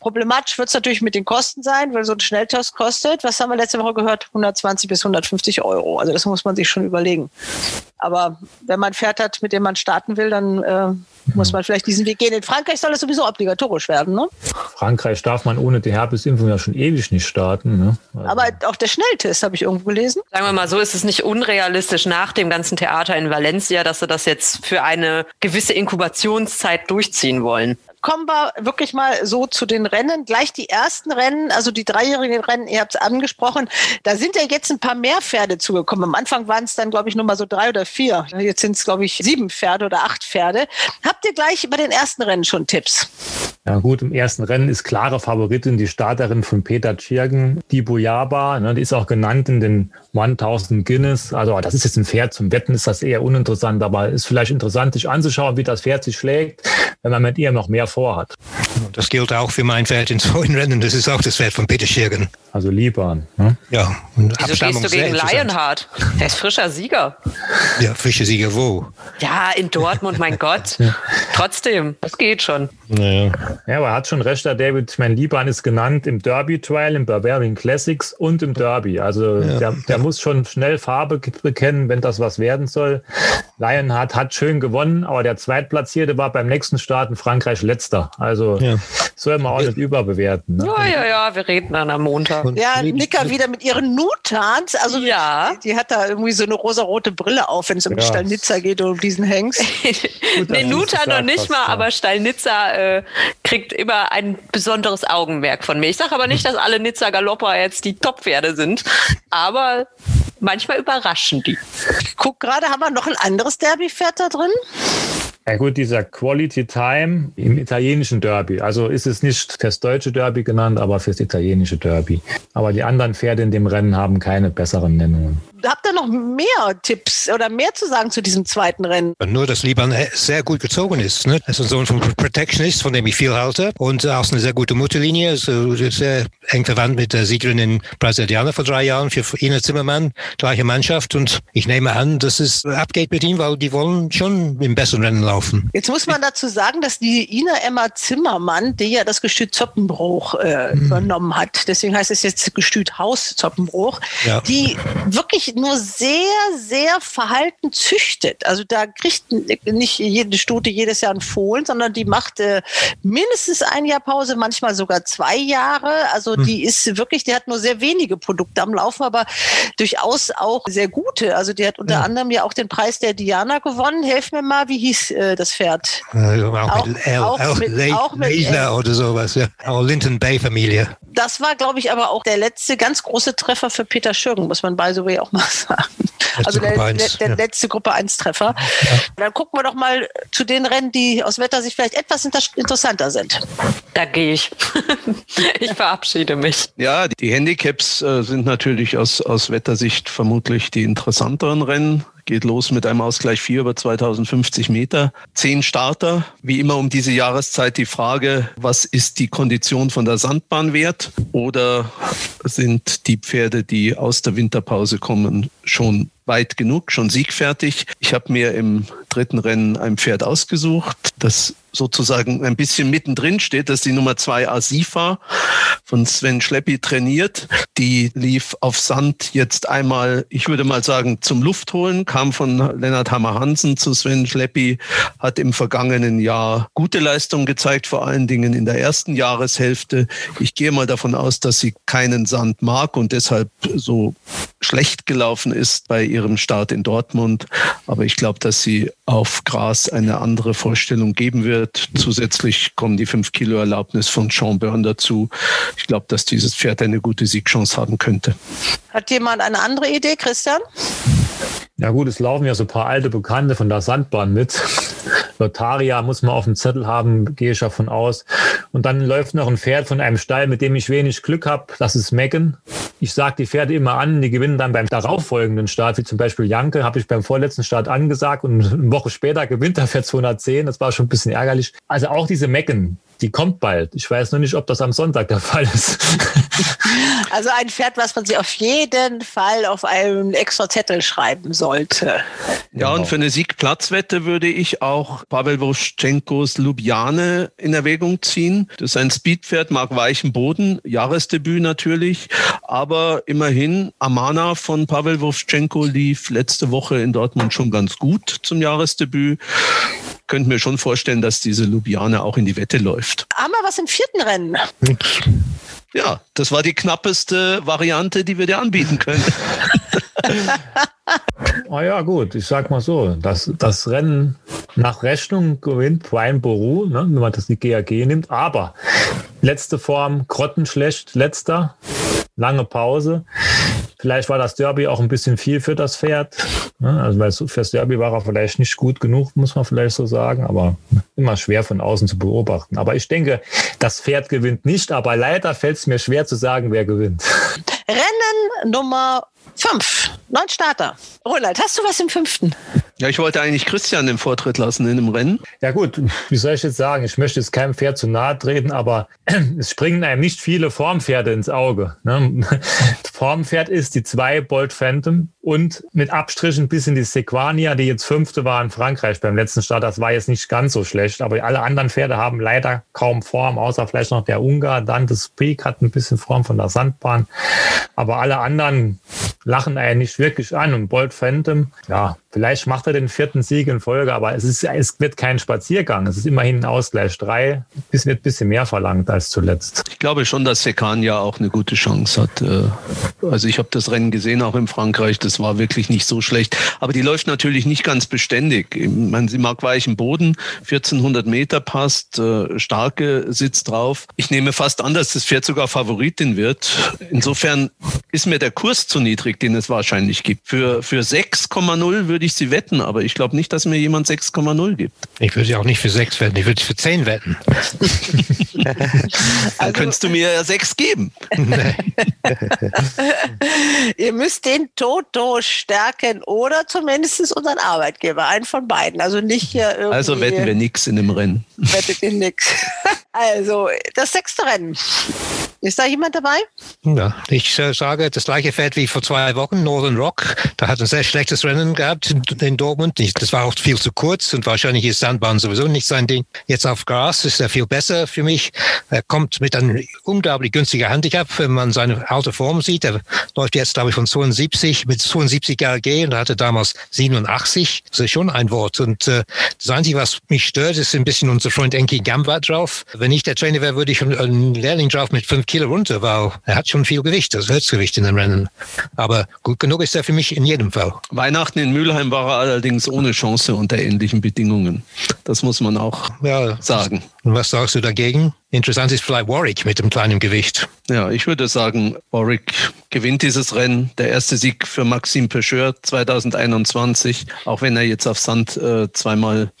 Problematisch wird es natürlich mit den Kosten sein, weil so ein Schnelltest kostet, was haben wir letzte Woche gehört, 120 bis 150 Euro. Also das muss man sich schon überlegen. Aber wenn man ein Pferd hat, mit dem man starten will, dann äh, muss man vielleicht diesen Weg gehen. In Frankreich soll es sowieso obligatorisch werden, ne? Frankreich darf man ohne die Herpesimpfung ja schon ewig nicht starten. Ne? Also, Aber auch der Schnelltest habe ich irgendwo gelesen. Sagen wir mal so, ist es nicht unrealistisch nach dem ganzen Theater in Valencia, dass sie das jetzt für eine gewisse Inkubationszeit durchziehen wollen. Kommen wir wirklich mal so zu den Rennen. Gleich die ersten Rennen, also die dreijährigen Rennen, ihr habt es angesprochen. Da sind ja jetzt ein paar mehr Pferde zugekommen. Am Anfang waren es dann, glaube ich, nur mal so drei oder vier. Jetzt sind es, glaube ich, sieben Pferde oder acht Pferde. Habt ihr gleich bei den ersten Rennen schon Tipps? Ja gut, im ersten Rennen ist klare Favoritin die Starterin von Peter Tschirgen, die Bujaba. Ne, die ist auch genannt in den 1000 Guinness. Also das ist jetzt ein Pferd zum Wetten, ist das eher uninteressant, aber ist vielleicht interessant, sich anzuschauen, wie das Pferd sich schlägt, wenn man mit ihr noch mehr vorhat. Das gilt auch für mein Pferd in zwei Rennen. Das ist auch das Pferd von Peter Schirgen. Also Liban. Ne? Ja, und Wieso Abstammung gehst du gegen. Lionheart? Der ist frischer Sieger. Ja, frische Sieger wo? Ja, in Dortmund, mein Gott. Trotzdem, das geht schon. Naja. Ja, aber er hat schon recht, der David. Liban ist genannt im Derby Trial, im Bavarian Classics und im Derby. Also der, der muss schon schnell Farbe bekennen, wenn das was werden soll. Lionheart hat schön gewonnen, aber der Zweitplatzierte war beim nächsten Start in Frankreich letzter. Also Ja. soll man auch nicht überbewerten. Ne? Ja, ja, ja, wir reden dann am Montag. Und Ja, Nicker wieder mit ihren Nutans. Also Ja. die, die hat da irgendwie so eine rosarote Brille auf, wenn es um die Ja. Stallnitzer geht oder um diesen Hengst. [LAUGHS] Gut, nee, dass Nuta du's noch nicht mal, ja. aber Stallnitzer äh, kriegt immer ein besonderes Augenmerk von mir. Ich sage aber nicht, dass alle Nizza Galopper jetzt die Top-Pferde sind, aber manchmal überraschen die. Guck gerade, haben wir noch ein anderes Derby-Pferd da drin? Ja gut, dieser Quality Time im italienischen Derby. Also ist es nicht fürs deutsche Derby genannt, aber fürs italienische Derby. Aber die anderen Pferde in dem Rennen haben keine besseren Nennungen. Habt ihr noch mehr Tipps oder mehr zu sagen zu diesem zweiten Rennen? Und nur, dass Liban äh, sehr gut gezogen ist. Ne? Er ist ein Sohn von Protectionist, von dem ich viel halte. Und aus einer sehr guten Mutterlinie. So sehr eng verwandt mit der Siegerin in Brasilianer vor drei Jahren für Ina Zimmermann. Gleiche Mannschaft. Und ich nehme an, dass es abgeht mit ihm, weil die wollen schon im besseren Rennen laufen. Jetzt muss man dazu sagen, dass die Ina Emma Zimmermann, die ja das Gestüt Zoppenbruch äh, übernommen hat, deswegen heißt es jetzt Gestüt Haus Zoppenbruch, Ja. die wirklich nur sehr, sehr verhalten züchtet. Also da kriegt nicht jede Stute jedes Jahr einen Fohlen, sondern die macht äh, mindestens ein Jahr Pause, manchmal sogar zwei Jahre. Also die ist wirklich, die hat nur sehr wenige Produkte am Laufen, aber durchaus auch sehr gute. Also die hat unter anderem ja auch den Preis der Diana gewonnen. Helf mir mal, wie hieß äh, das Pferd? Äh, auch, Auch- mit L, auch auch, mit- Le auch mit L. oder sowas. Ja. Auch Linton Bay Familie. Das war, glaube ich, aber auch der letzte ganz große Treffer für Peter Schürgen, muss man by the way auch mal sagen. also der, der, der ja. letzte Gruppe 1 Treffer. Dann gucken wir doch mal zu den Rennen, die aus Wettersicht vielleicht etwas inter interessanter sind. Da gehe ich. [LAUGHS] ich verabschiede mich. Ja, die Handicaps äh, sind natürlich aus, aus Wettersicht vermutlich die interessanteren Rennen. Geht los mit einem Ausgleich 4 über 2050 Meter. Zehn Starter. Wie immer um diese Jahreszeit die Frage, was ist die Kondition von der Sandbahn wert? Oder sind die Pferde, die aus der Winterpause kommen, schon weit genug, schon siegfertig. Ich habe mir im dritten Rennen ein Pferd ausgesucht, das sozusagen ein bisschen mittendrin steht. Das ist die Nummer zwei Asifa von Sven Schleppi trainiert. Die lief auf Sand jetzt einmal, ich würde mal sagen, zum Luftholen, kam von Lennart Hammer-Hansen zu Sven Schleppi, hat im vergangenen Jahr gute Leistungen gezeigt, vor allen Dingen in der ersten Jahreshälfte. Ich gehe mal davon aus, dass sie keinen Sand mag und deshalb so schlecht gelaufen ist bei ihrem Start in Dortmund. Aber ich glaube, dass sie auf Gras eine andere Vorstellung geben wird. Zusätzlich kommen die 5 Kilo Erlaubnis von Sean Byrne dazu. Ich glaube, dass dieses Pferd eine gute Siegchance haben könnte. Hat jemand eine andere Idee, Christian? Ja gut, es laufen ja so ein paar alte Bekannte von der Sandbahn mit. Lotaria muss man auf dem Zettel haben, gehe ich davon aus. Und dann läuft noch ein Pferd von einem Stall, mit dem ich wenig Glück habe. Das ist Megan. Ich sage die Pferde immer an, die gewinnen dann beim darauffolgenden Start, wie zum Beispiel Janke, habe ich beim vorletzten Start angesagt und eine Woche später gewinnt er für 210. Das war schon ein bisschen ärgerlich. Also auch diese Megan, die kommt bald. Ich weiß nur nicht, ob das am Sonntag der Fall ist. [LAUGHS] [LAUGHS] Also ein Pferd, was man sich auf jeden Fall auf einem extra Zettel schreiben sollte. Ja, und für eine Siegplatzwette würde ich auch Pavel Woschenkos Ljubljane in Erwägung ziehen. Das ist ein Speedpferd, mag weichen Boden, Jahresdebüt natürlich, aber immerhin Amana von Pavel Woschenko lief letzte Woche in Dortmund schon ganz gut zum Jahresdebüt könnte mir schon vorstellen, dass diese Ljubljana auch in die Wette läuft. Haben wir was im vierten Rennen? Ja, das war die knappeste Variante, die wir dir anbieten können. oh [LAUGHS] ja, gut, ich sag mal so, das, das Rennen nach Rechnung gewinnt Prime Boru, ne, wenn man das die GAG nimmt, aber letzte Form, grottenschlecht, letzter, lange Pause. Vielleicht war das Derby auch ein bisschen viel für das Pferd. Ne? Also weil fürs Derby war er vielleicht nicht gut genug, muss man vielleicht so sagen, aber immer schwer von außen zu beobachten. Aber ich denke, das Pferd gewinnt nicht, aber leider fällt es mir schwer zu sagen, wer gewinnt. Rennen Nummer fünf, neun Starter. Roland, hast du was im fünften? Ja, ich wollte eigentlich Christian den Vortritt lassen in dem Rennen. Ja gut, [LAUGHS] wie soll ich jetzt sagen? Ich möchte jetzt keinem Pferd zu nahe treten, aber [CLEARS THROAT] es springen einem nicht viele Formpferde ins Auge. Ne? [LAUGHS] Formpferd ist die zwei Bolt Phantom und mit Abstrichen bis in die Sequania, die jetzt fünfte war in Frankreich beim letzten Start. Das war jetzt nicht ganz so schlecht, aber alle anderen Pferde haben leider kaum Form, außer vielleicht noch der Ungar. Dantes Peak hat ein bisschen Form von der Sandbahn. Aber alle anderen lachen einen nicht wirklich an. Und Bolt Phantom, ja, vielleicht macht er den vierten Sieg in Folge, aber es, ist, es wird kein Spaziergang. Es ist immerhin ein Ausgleich. Drei es wird ein bisschen mehr verlangt als zuletzt. Ich glaube schon, dass Sekan ja auch eine gute Chance hat. Äh, also ich habe das Rennen gesehen, auch in Frankreich. Das war wirklich nicht so schlecht. Aber die läuft natürlich nicht ganz beständig. Meine, sie mag weichen Boden, 1400 Meter passt, äh, starke Sitz drauf. Ich nehme fast an, dass das Pferd sogar Favoritin wird. Insofern ist mir der Kurs zu niedrig, den es wahrscheinlich gibt. Für, für 6,0 würde ich sie wetten, aber ich glaube nicht, dass mir jemand 6,0 gibt. Ich würde sie auch nicht für 6 wetten, ich würde sie für 10 wetten. [LAUGHS] Dann also, könntest du mir ja 6 geben. [LAUGHS] Ihr müsst den Toto stärken oder zumindest unseren Arbeitgeber, einen von beiden. Also nicht hier irgendwie. Also wetten wir nichts in dem Rennen. Wettet ihr nichts. [LAUGHS] Also, das sechste Rennen. Ist da jemand dabei? Ja, ich äh, sage das gleiche Pferd wie vor zwei Wochen, Northern Rock. Da hat ein sehr schlechtes Rennen gehabt in Dortmund. Das war auch viel zu kurz und wahrscheinlich ist Sandbahn sowieso nicht sein Ding. Jetzt auf Gras ist er viel besser für mich. Er kommt mit einem unglaublich günstigen Handicap, wenn man seine alte Form sieht. Er läuft jetzt, glaube ich, von 72 mit 72 GLG und er hatte damals 87. Das ist schon ein Wort. Und äh, das Einzige, was mich stört, ist ein bisschen unser Freund Enki Gamba drauf. Wenn ich der Trainer wäre, würde ich einen Lehrling drauf mit fünf Kilo runter, weil er hat schon viel Gewicht, das Höchstgewicht in den Rennen. Aber gut genug ist er für mich in jedem Fall. Weihnachten in Mülheim war er allerdings ohne Chance unter ähnlichen Bedingungen. Das muss man auch ja, sagen. Und was sagst du dagegen? Interessant ist vielleicht Warwick mit dem kleinen Gewicht. Ja, ich würde sagen, Warwick gewinnt dieses Rennen. Der erste Sieg für Maxime Pecheur 2021, auch wenn er jetzt auf Sand äh, zweimal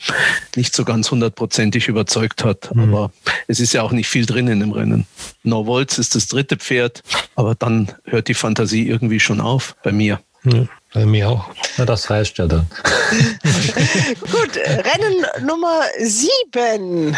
nicht so ganz hundertprozentig überzeugt hat. Mhm. Aber es ist ja auch nicht viel drin in dem Rennen. Norwolz ist das dritte Pferd, aber dann hört die Fantasie irgendwie schon auf bei mir. Mhm. Bei mir auch. Na, das reicht ja dann. [LAUGHS] Gut, Rennen Nummer sieben.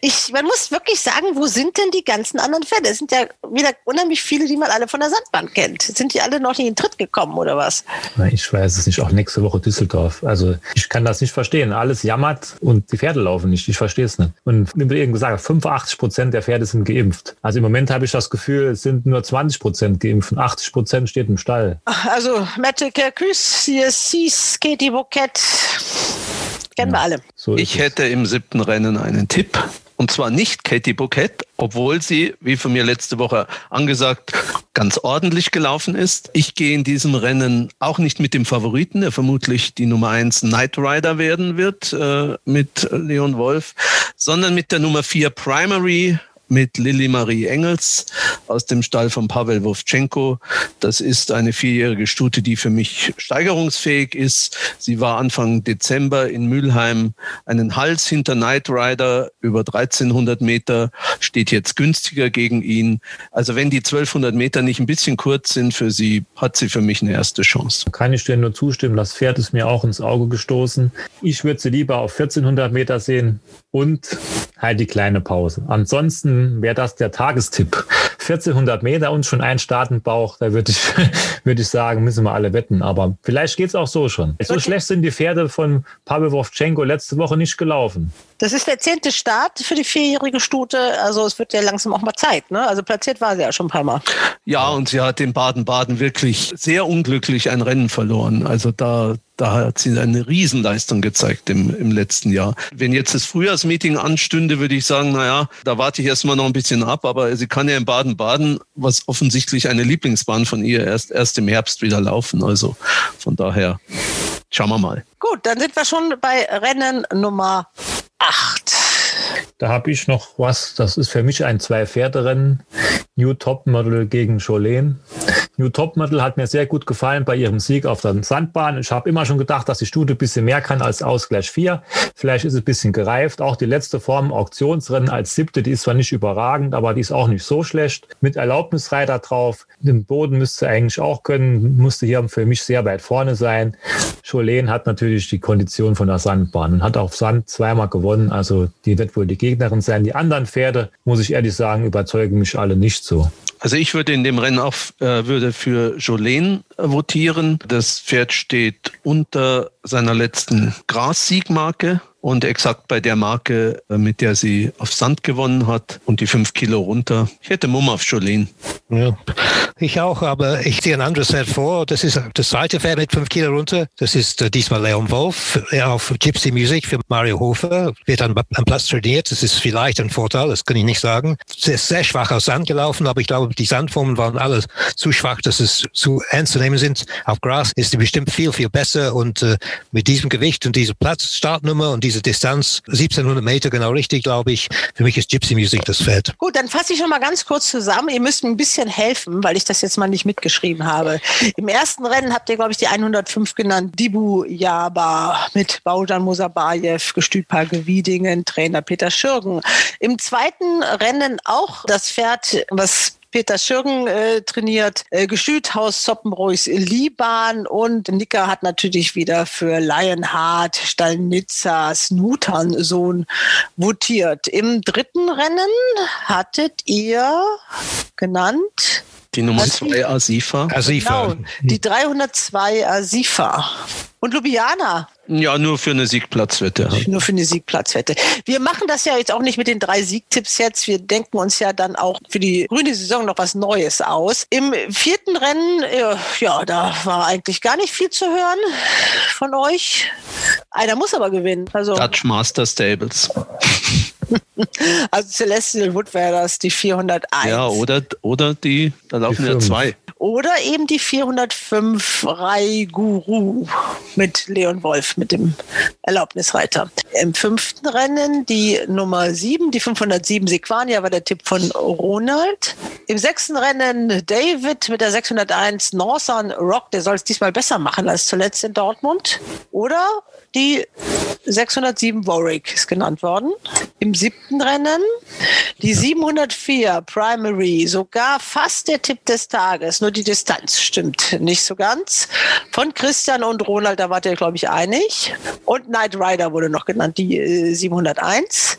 Ich, man muss wirklich sagen, wo sind denn die ganzen anderen Pferde? Es sind ja wieder unheimlich viele, die man alle von der Sandbahn kennt. Sind die alle noch nicht in den Tritt gekommen oder was? Na, ich weiß es nicht. Auch nächste Woche Düsseldorf. Also ich kann das nicht verstehen. Alles jammert und die Pferde laufen nicht. Ich verstehe es nicht. Und wie eben gesagt, 85 Prozent der Pferde sind geimpft. Also im Moment habe ich das Gefühl, es sind nur 20 Prozent geimpft und 80 Prozent steht im Stall. Also Mette Kerkus, CSC, Katie Bouquet. Kennen wir alle. So ist Ich es. hätte im siebten Rennen einen Tipp. Und zwar nicht Katie Bouquet, obwohl sie, wie von mir letzte Woche angesagt, ganz ordentlich gelaufen ist. Ich gehe in diesem Rennen auch nicht mit dem Favoriten, der vermutlich die Nummer eins Knight Rider werden wird, äh, mit Leon Wolf, sondern mit der Nummer vier Primary mit Lilly Marie Engels aus dem Stall von Pavel Wovchenko. Das ist eine vierjährige Stute, die für mich steigerungsfähig ist. Sie war Anfang Dezember in Mülheim einen Hals hinter Knight Rider über 1300 Meter, steht jetzt günstiger gegen ihn. Also wenn die 1200 Meter nicht ein bisschen kurz sind für sie, hat sie für mich eine erste Chance. Kann ich dir nur zustimmen. Das Pferd ist mir auch ins Auge gestoßen. Ich würde sie lieber auf 1400 Meter sehen und halt die kleine Pause. Ansonsten wäre das der Tagestipp. 1400 Meter und schon ein Startenbauch, da würde ich, [LAUGHS] würde ich sagen, müssen wir alle wetten. Aber vielleicht geht's auch so schon. So schlecht sind die Pferde von Pavel Wovchenko letzte Woche nicht gelaufen. Das ist der zehnte Start für die vierjährige Stute. Also es wird ja langsam auch mal Zeit. Ne? Also platziert war sie ja schon ein paar Mal. Ja, und sie hat in Baden-Baden wirklich sehr unglücklich ein Rennen verloren. Also da, da hat sie eine Riesenleistung gezeigt im, im letzten Jahr. Wenn jetzt das Frühjahrsmeeting anstünde, würde ich sagen, naja, da warte ich erstmal noch ein bisschen ab, aber sie kann ja in Baden-Baden, was offensichtlich eine Lieblingsbahn von ihr, erst, erst im Herbst wieder laufen. Also von daher schauen wir mal. Gut, dann sind wir schon bei Rennen Nummer acht. Da habe ich noch was, das ist für mich ein Zwei-Pferde-Rennen. New Topmodel gegen Jolene. New Topmodel hat mir sehr gut gefallen bei ihrem Sieg auf der Sandbahn. Ich habe immer schon gedacht, dass die Stute ein bisschen mehr kann als Ausgleich 4. Vielleicht ist es ein bisschen gereift. Auch die letzte Form Auktionsrennen als siebte, die ist zwar nicht überragend, aber die ist auch nicht so schlecht. Mit Erlaubnisreiter drauf. Den Boden müsste eigentlich auch können, musste hier für mich sehr weit vorne sein. Jolene hat natürlich die Kondition von der Sandbahn und hat auf Sand zweimal gewonnen. Also die wird wohl die Gegnerin sein. Die anderen Pferde, muss ich ehrlich sagen, überzeugen mich alle nicht so. Also ich würde in dem Rennen auch äh, würde für Jolene äh, votieren. Das Pferd steht unter seiner letzten Grassiegmarke und exakt bei der Marke, äh, mit der sie auf Sand gewonnen hat und die fünf Kilo runter. Ich hätte Mumm auf Jolene. Ja. Ich auch, aber ich ziehe ein anderes Pferd vor. Das ist das zweite Pferd mit fünf Kilo runter. Das ist äh, diesmal Leon Wolf äh, auf Gypsy Music für Mario Hofer. Wird an, am Platz trainiert. Das ist vielleicht ein Vorteil, das kann ich nicht sagen. Ist sehr schwach aus Sand gelaufen, aber ich glaube, die Sandformen waren alle zu schwach, dass es zu ernst zu nehmen sind. Auf Gras ist sie bestimmt viel, viel besser und äh, mit diesem Gewicht und dieser Platzstartnummer und dieser Distanz, 1700 Meter genau richtig, glaube ich. Für mich ist Gypsy Music das Pferd. Gut, dann fasse ich noch mal ganz kurz zusammen. Ihr müsst mir ein bisschen helfen, weil ich das jetzt mal nicht mitgeschrieben habe. Im ersten Rennen habt ihr, glaube ich, die 105 genannt. Dibu Jaba mit Baujan Musabayev, Gestüt Parke Wiedingen, Trainer Peter Schürgen. Im zweiten Rennen auch das Pferd, was Peter Schürgen äh, trainiert, äh, Gestüthaus Zoppenbruchs Liban und Nicker hat natürlich wieder für Lionheart, Stallnitzer, Snuternsohn votiert. Im dritten Rennen hattet ihr genannt Die Nummer Was? zwei Asifa. Asifa. Genau, die 302 Asifa. Und Ljubljana, Ja, nur für eine Siegplatzwette. nur für eine Siegplatzwette. Wir machen das ja jetzt auch nicht mit den drei Siegtipps jetzt. Wir denken uns ja dann auch für die grüne Saison noch was Neues aus. Im vierten Rennen, äh, ja, da war eigentlich gar nicht viel zu hören von euch. Einer muss aber gewinnen. Also, Dutch Master Stables. [LAUGHS] also Celestial Wood wäre das, die 401. Ja, oder, oder die, da laufen Die ja zwei. Oder eben die 405 Rai Guru mit Leon Wolf, mit dem Erlaubnisreiter. Im fünften Rennen die Nummer 7, die 507 Sequania war der Tipp von Ronald. Im sechsten Rennen David mit der 601 Northern Rock, der soll es diesmal besser machen als zuletzt in Dortmund. Oder die 607 Warwick ist genannt worden. Im siebten Rennen Die 704 Primary, sogar fast der Tipp des Tages, nur die Distanz stimmt nicht so ganz. Von Christian und Ronald, da wart ihr, glaube ich, einig. Und Knight Rider wurde noch genannt, die äh, 701.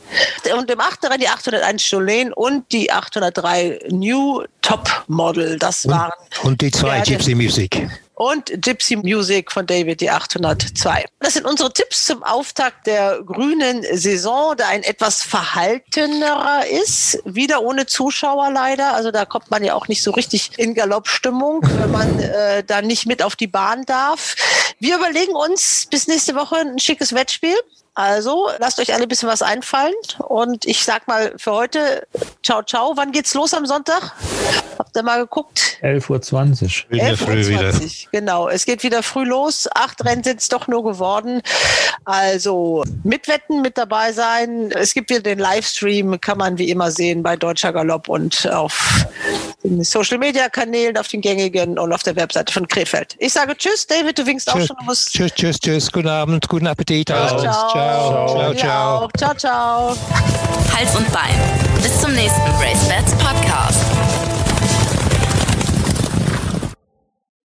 Und im 8. Rennen die 801 Jolene und die 803 New Top Model. Das waren. Und, und die zwei Gypsy Music und Gypsy Music von David die 802. Das sind unsere Tipps zum Auftakt der grünen Saison, der ein etwas verhaltenerer ist, wieder ohne Zuschauer leider. Also da kommt man ja auch nicht so richtig in Galoppstimmung, wenn man äh, da nicht mit auf die Bahn darf. Wir überlegen uns bis nächste Woche ein schickes Wettspiel. Also lasst euch alle ein bisschen was einfallen. Und ich sag mal für heute, ciao, ciao. Wann geht's los am Sonntag? Habt ihr mal geguckt? 11.20 Uhr. Wieder früh wieder. Genau, es geht wieder früh los. Acht Rennen sind es doch nur geworden. Also mitwetten, mit dabei sein. Es gibt wieder den Livestream, kann man wie immer sehen bei Deutscher Galopp und auf den Social Media Kanälen, auf den gängigen und auf der Webseite von Krefeld. Ich sage Tschüss, David, du winkst tschüss, auch schon was. Tschüss, tschüss, tschüss. Guten Abend, guten Appetit. Ciao, ciao. Ciao, ciao. ciao. ciao, ciao. Hals und Bein. Bis zum nächsten Race Bats Podcast.